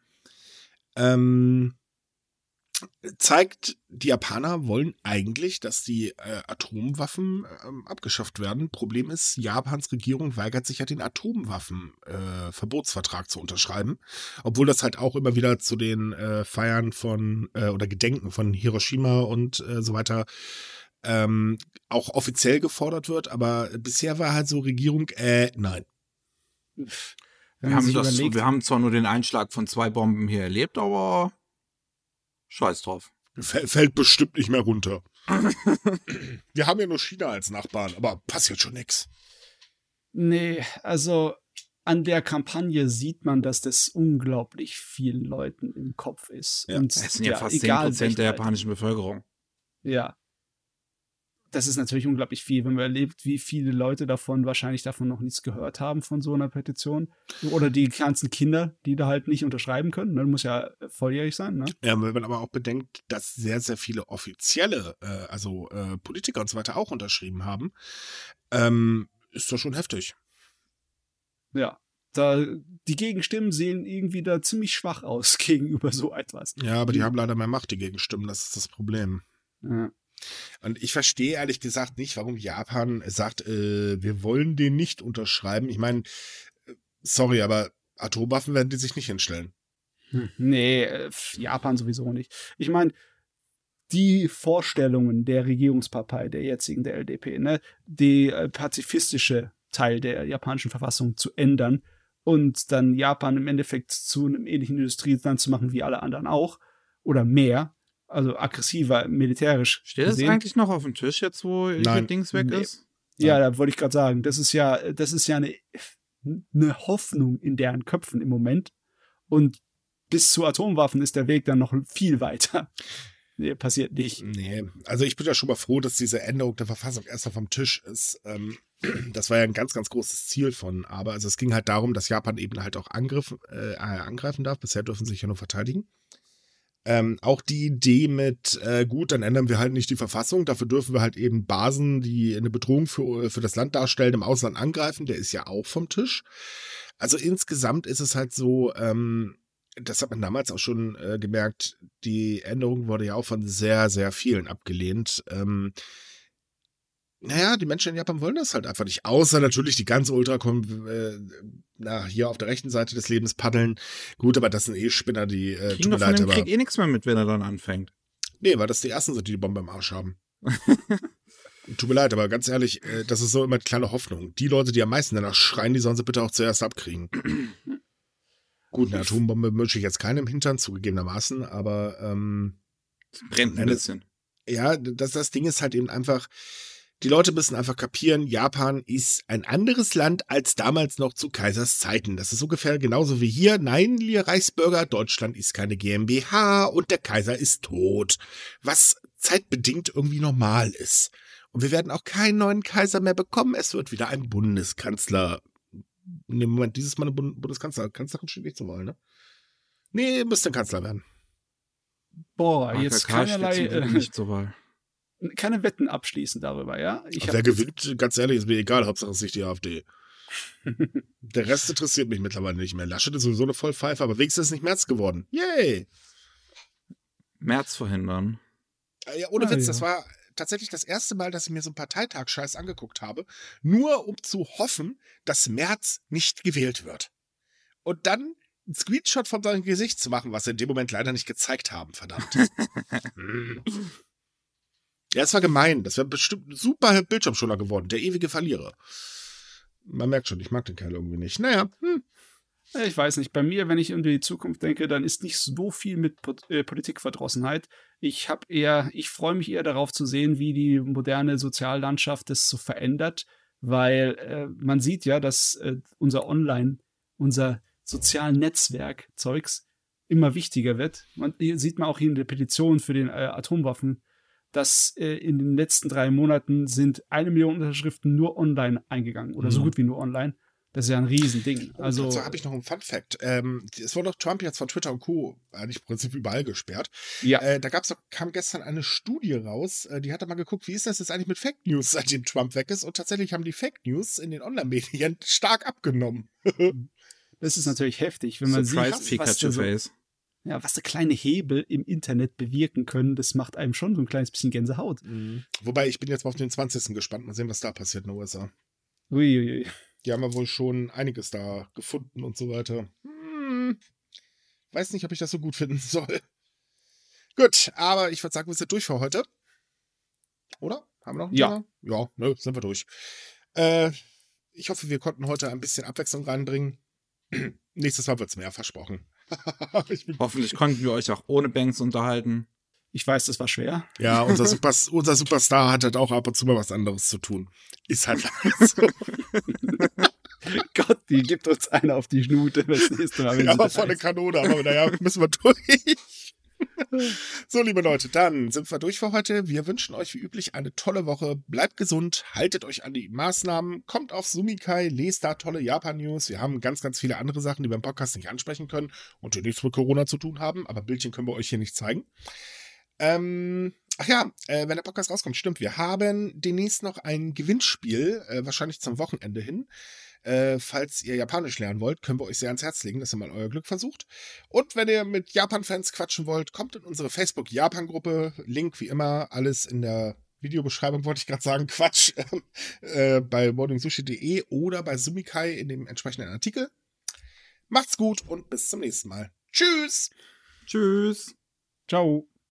Ähm, zeigt, die Japaner wollen eigentlich, dass die äh, Atomwaffen äh, abgeschafft werden. Problem ist, Japans Regierung weigert sich ja den Atomwaffenverbotsvertrag äh, zu unterschreiben, obwohl das halt auch immer wieder zu den äh, Feiern von äh, oder Gedenken von Hiroshima und äh, so weiter ähm, auch offiziell gefordert wird. Aber bisher war halt so Regierung, äh, nein. Wir haben, das, wir haben zwar nur den Einschlag von zwei Bomben hier erlebt, aber Scheiß drauf. Fällt bestimmt nicht mehr runter. [clears throat] Wir haben ja nur China als Nachbarn, aber passiert schon nix. Nee, also an der Kampagne sieht man, dass das unglaublich vielen Leuten im Kopf ist. Ja, Und es sind ja, ja fast 10% der japanischen Bevölkerung. Ja, das ist natürlich unglaublich viel, wenn man erlebt, wie viele Leute davon wahrscheinlich davon noch nichts gehört haben von so einer Petition. Oder die ganzen Kinder, die da halt nicht unterschreiben können. Ne? Muss ja volljährig sein. Ne? Ja, wenn man aber auch bedenkt, dass sehr, sehr viele offizielle, äh, also äh, Politiker und so weiter auch unterschrieben haben, ähm, ist das schon heftig. Ja, da, die Gegenstimmen sehen irgendwie da ziemlich schwach aus [laughs] gegenüber so etwas. Ja, aber die haben leider mehr Macht, die Gegenstimmen, das ist das Problem. Ja. Und ich verstehe ehrlich gesagt nicht, warum Japan sagt, äh, wir wollen den nicht unterschreiben. Ich meine, äh, sorry, aber Atomwaffen werden die sich nicht hinstellen. Hm, nee, äh, Japan sowieso nicht. Ich meine, die Vorstellungen der Regierungspartei, der jetzigen, der LDP, ne, die äh, pazifistische Teil der japanischen Verfassung zu ändern und dann Japan im Endeffekt zu einem ähnlichen Industrieland zu machen wie alle anderen auch oder mehr, also aggressiver, militärisch. Steht gesehen. das eigentlich noch auf dem Tisch jetzt, wo Nein. Dings weg nee. ist? Ja, da wollte ich gerade sagen, das ist ja, das ist ja eine, eine Hoffnung in deren Köpfen im Moment. Und bis zu Atomwaffen ist der Weg dann noch viel weiter. [laughs] Nee, passiert nicht. Nee, also ich bin ja schon mal froh, dass diese Änderung der Verfassung erst auf dem Tisch ist. Ähm, [clears throat] das war ja ein ganz, ganz großes Ziel von aber. Also es ging halt darum, dass Japan eben halt auch Angriff, äh, angreifen darf. Bisher dürfen sie sich ja nur verteidigen. Ähm, auch die Idee mit, äh, gut, dann ändern wir halt nicht die Verfassung, dafür dürfen wir halt eben Basen, die eine Bedrohung für, für das Land darstellen, im Ausland angreifen, der ist ja auch vom Tisch. Also insgesamt ist es halt so, ähm, das hat man damals auch schon äh, gemerkt, die Änderung wurde ja auch von sehr, sehr vielen abgelehnt. Ähm, naja, die Menschen in Japan wollen das halt einfach nicht. Außer natürlich die ganz Ultra kommen, äh, na, hier auf der rechten Seite des Lebens paddeln. Gut, aber das sind eh Spinner, die äh, tut mir leid, aber. kriegt eh nichts mehr mit, wenn er dann anfängt. Nee, weil das die ersten sind, die die Bombe im Arsch haben. [laughs] tut mir leid, aber ganz ehrlich, äh, das ist so immer eine kleine Hoffnung. Die Leute, die am meisten danach schreien, die sollen sie bitte auch zuerst abkriegen. [clears throat] Gut, eine Atombombe wünsche ich jetzt keinem Hintern, zugegebenermaßen, aber ähm, brennt ein bisschen. Ja, das, das Ding ist halt eben einfach, Die Leute müssen einfach kapieren, Japan ist ein anderes Land als damals noch zu Kaisers Zeiten. Das ist ungefähr genauso wie hier. Nein, ihr Reichsbürger, Deutschland ist keine GmbH und der Kaiser ist tot. Was zeitbedingt irgendwie normal ist. Und wir werden auch keinen neuen Kaiser mehr bekommen. Es wird wieder ein Bundeskanzler. Ne, Moment, dieses Mal eine Bund Bundeskanzler. Kanzlerin steht nicht zur Wahl, ne? Nee, müsste ein Kanzler werden. Boah, jetzt AKK steht keinerlei, äh, nicht zur Wahl. Keine Wetten abschließen darüber, ja? Ich Wer gewinnt, ganz ehrlich, ist mir egal. Hauptsache es ist nicht die AfD. [laughs] Der Rest interessiert mich mittlerweile nicht mehr. Laschet ist sowieso eine Vollpfeife, aber wenigstens ist nicht März geworden. Yay! März verhindern. Äh, Ja, ohne Ah, Witz, ja. das war tatsächlich das erste Mal, dass ich mir so einen Parteitagsscheiß angeguckt habe, nur um zu hoffen, dass März nicht gewählt wird. Und dann einen Screenshot von seinem Gesicht zu machen, was sie in dem Moment leider nicht gezeigt haben, verdammt. [laughs] [laughs] Ja, es war gemein. Das wäre bestimmt ein super Bildschirmschoner geworden. Der ewige Verlierer. Man merkt schon, ich mag den Kerl irgendwie nicht. Naja, hm. Ich weiß nicht, bei mir, wenn ich in die Zukunft denke, dann ist nicht so viel mit äh, Politikverdrossenheit. Ich habe eher, ich freue mich eher darauf zu sehen, wie die moderne Soziallandschaft das so verändert, weil äh, man sieht ja, dass äh, unser Online, unser sozialen Netzwerk Zeugs immer wichtiger wird. Man sieht man auch hier in der Petition für den äh, Atomwaffen, dass äh, in den letzten drei Monaten sind eine Million Unterschriften nur online eingegangen oder so Mhm. gut wie nur online. Das ist ja ein Riesending. Also Also habe ich noch einen Fun Fact. Ähm, es wurde doch Trump jetzt von Twitter und Co. eigentlich im Prinzip überall gesperrt. ja. Äh, da gab's doch, kam gestern eine Studie raus, äh, die hat da mal geguckt, wie ist das jetzt eigentlich mit Fake News, [laughs] seitdem Trump weg ist. Und tatsächlich haben die Fake News in den Online-Medien [laughs] stark abgenommen. [laughs] Das ist natürlich heftig, wenn man Surprise sieht, was Pikachu so, Face. Ja, was da kleine Hebel im Internet bewirken können. Das macht einem schon so ein kleines bisschen Gänsehaut. Wobei, ich bin jetzt mal auf den 20. gespannt. Mal sehen, was da passiert in den USA. Uiuiui. Die haben ja wohl schon einiges da gefunden und so weiter. Hm, weiß nicht, ob ich das so gut finden [laughs] soll. Gut, aber ich würde sagen, wir sind durch für heute. Oder? Haben wir noch ein Ja. Thema? Ja, ne, sind wir durch. Äh, ich hoffe, wir konnten heute ein bisschen Abwechslung reinbringen. [clears throat] Nächstes Mal wird's mehr, versprochen. [laughs] ich bin, Hoffentlich konnten wir euch auch ohne Banks unterhalten. Ich weiß, das war schwer. ja, unser, [laughs] Super, unser Superstar hat halt auch ab und zu mal was anderes zu tun. Ist halt [laughs] so. Gott, die gibt uns eine auf die Schnute das nächste Mal. Wenn Ja, das volle heißt. Kanone, aber naja, müssen wir durch. [laughs] So, liebe Leute, dann sind wir durch für heute. Wir wünschen euch wie üblich eine tolle Woche. Bleibt gesund, haltet euch an die Maßnahmen, kommt auf Sumikai, lest da tolle Japan-News. Wir haben ganz, ganz viele andere Sachen, die wir im Podcast nicht ansprechen können und die nichts mit Corona zu tun haben, aber Bildchen können wir euch hier nicht zeigen. Ähm, ach ja, äh, wenn der Podcast rauskommt, stimmt, wir haben demnächst noch ein Gewinnspiel, äh, wahrscheinlich zum Wochenende hin. Äh, falls ihr Japanisch lernen wollt, können wir euch sehr ans Herz legen, dass ihr mal euer Glück versucht. Und wenn ihr mit Japan-Fans quatschen wollt, kommt in unsere Facebook-Japan-Gruppe. Link wie immer, alles in der Videobeschreibung, wollte ich gerade sagen, Quatsch, [laughs] äh, bei morningsushi.de oder bei Sumikai in dem entsprechenden Artikel. Macht's gut und bis zum nächsten Mal. Tschüss! Tschüss. Ciao.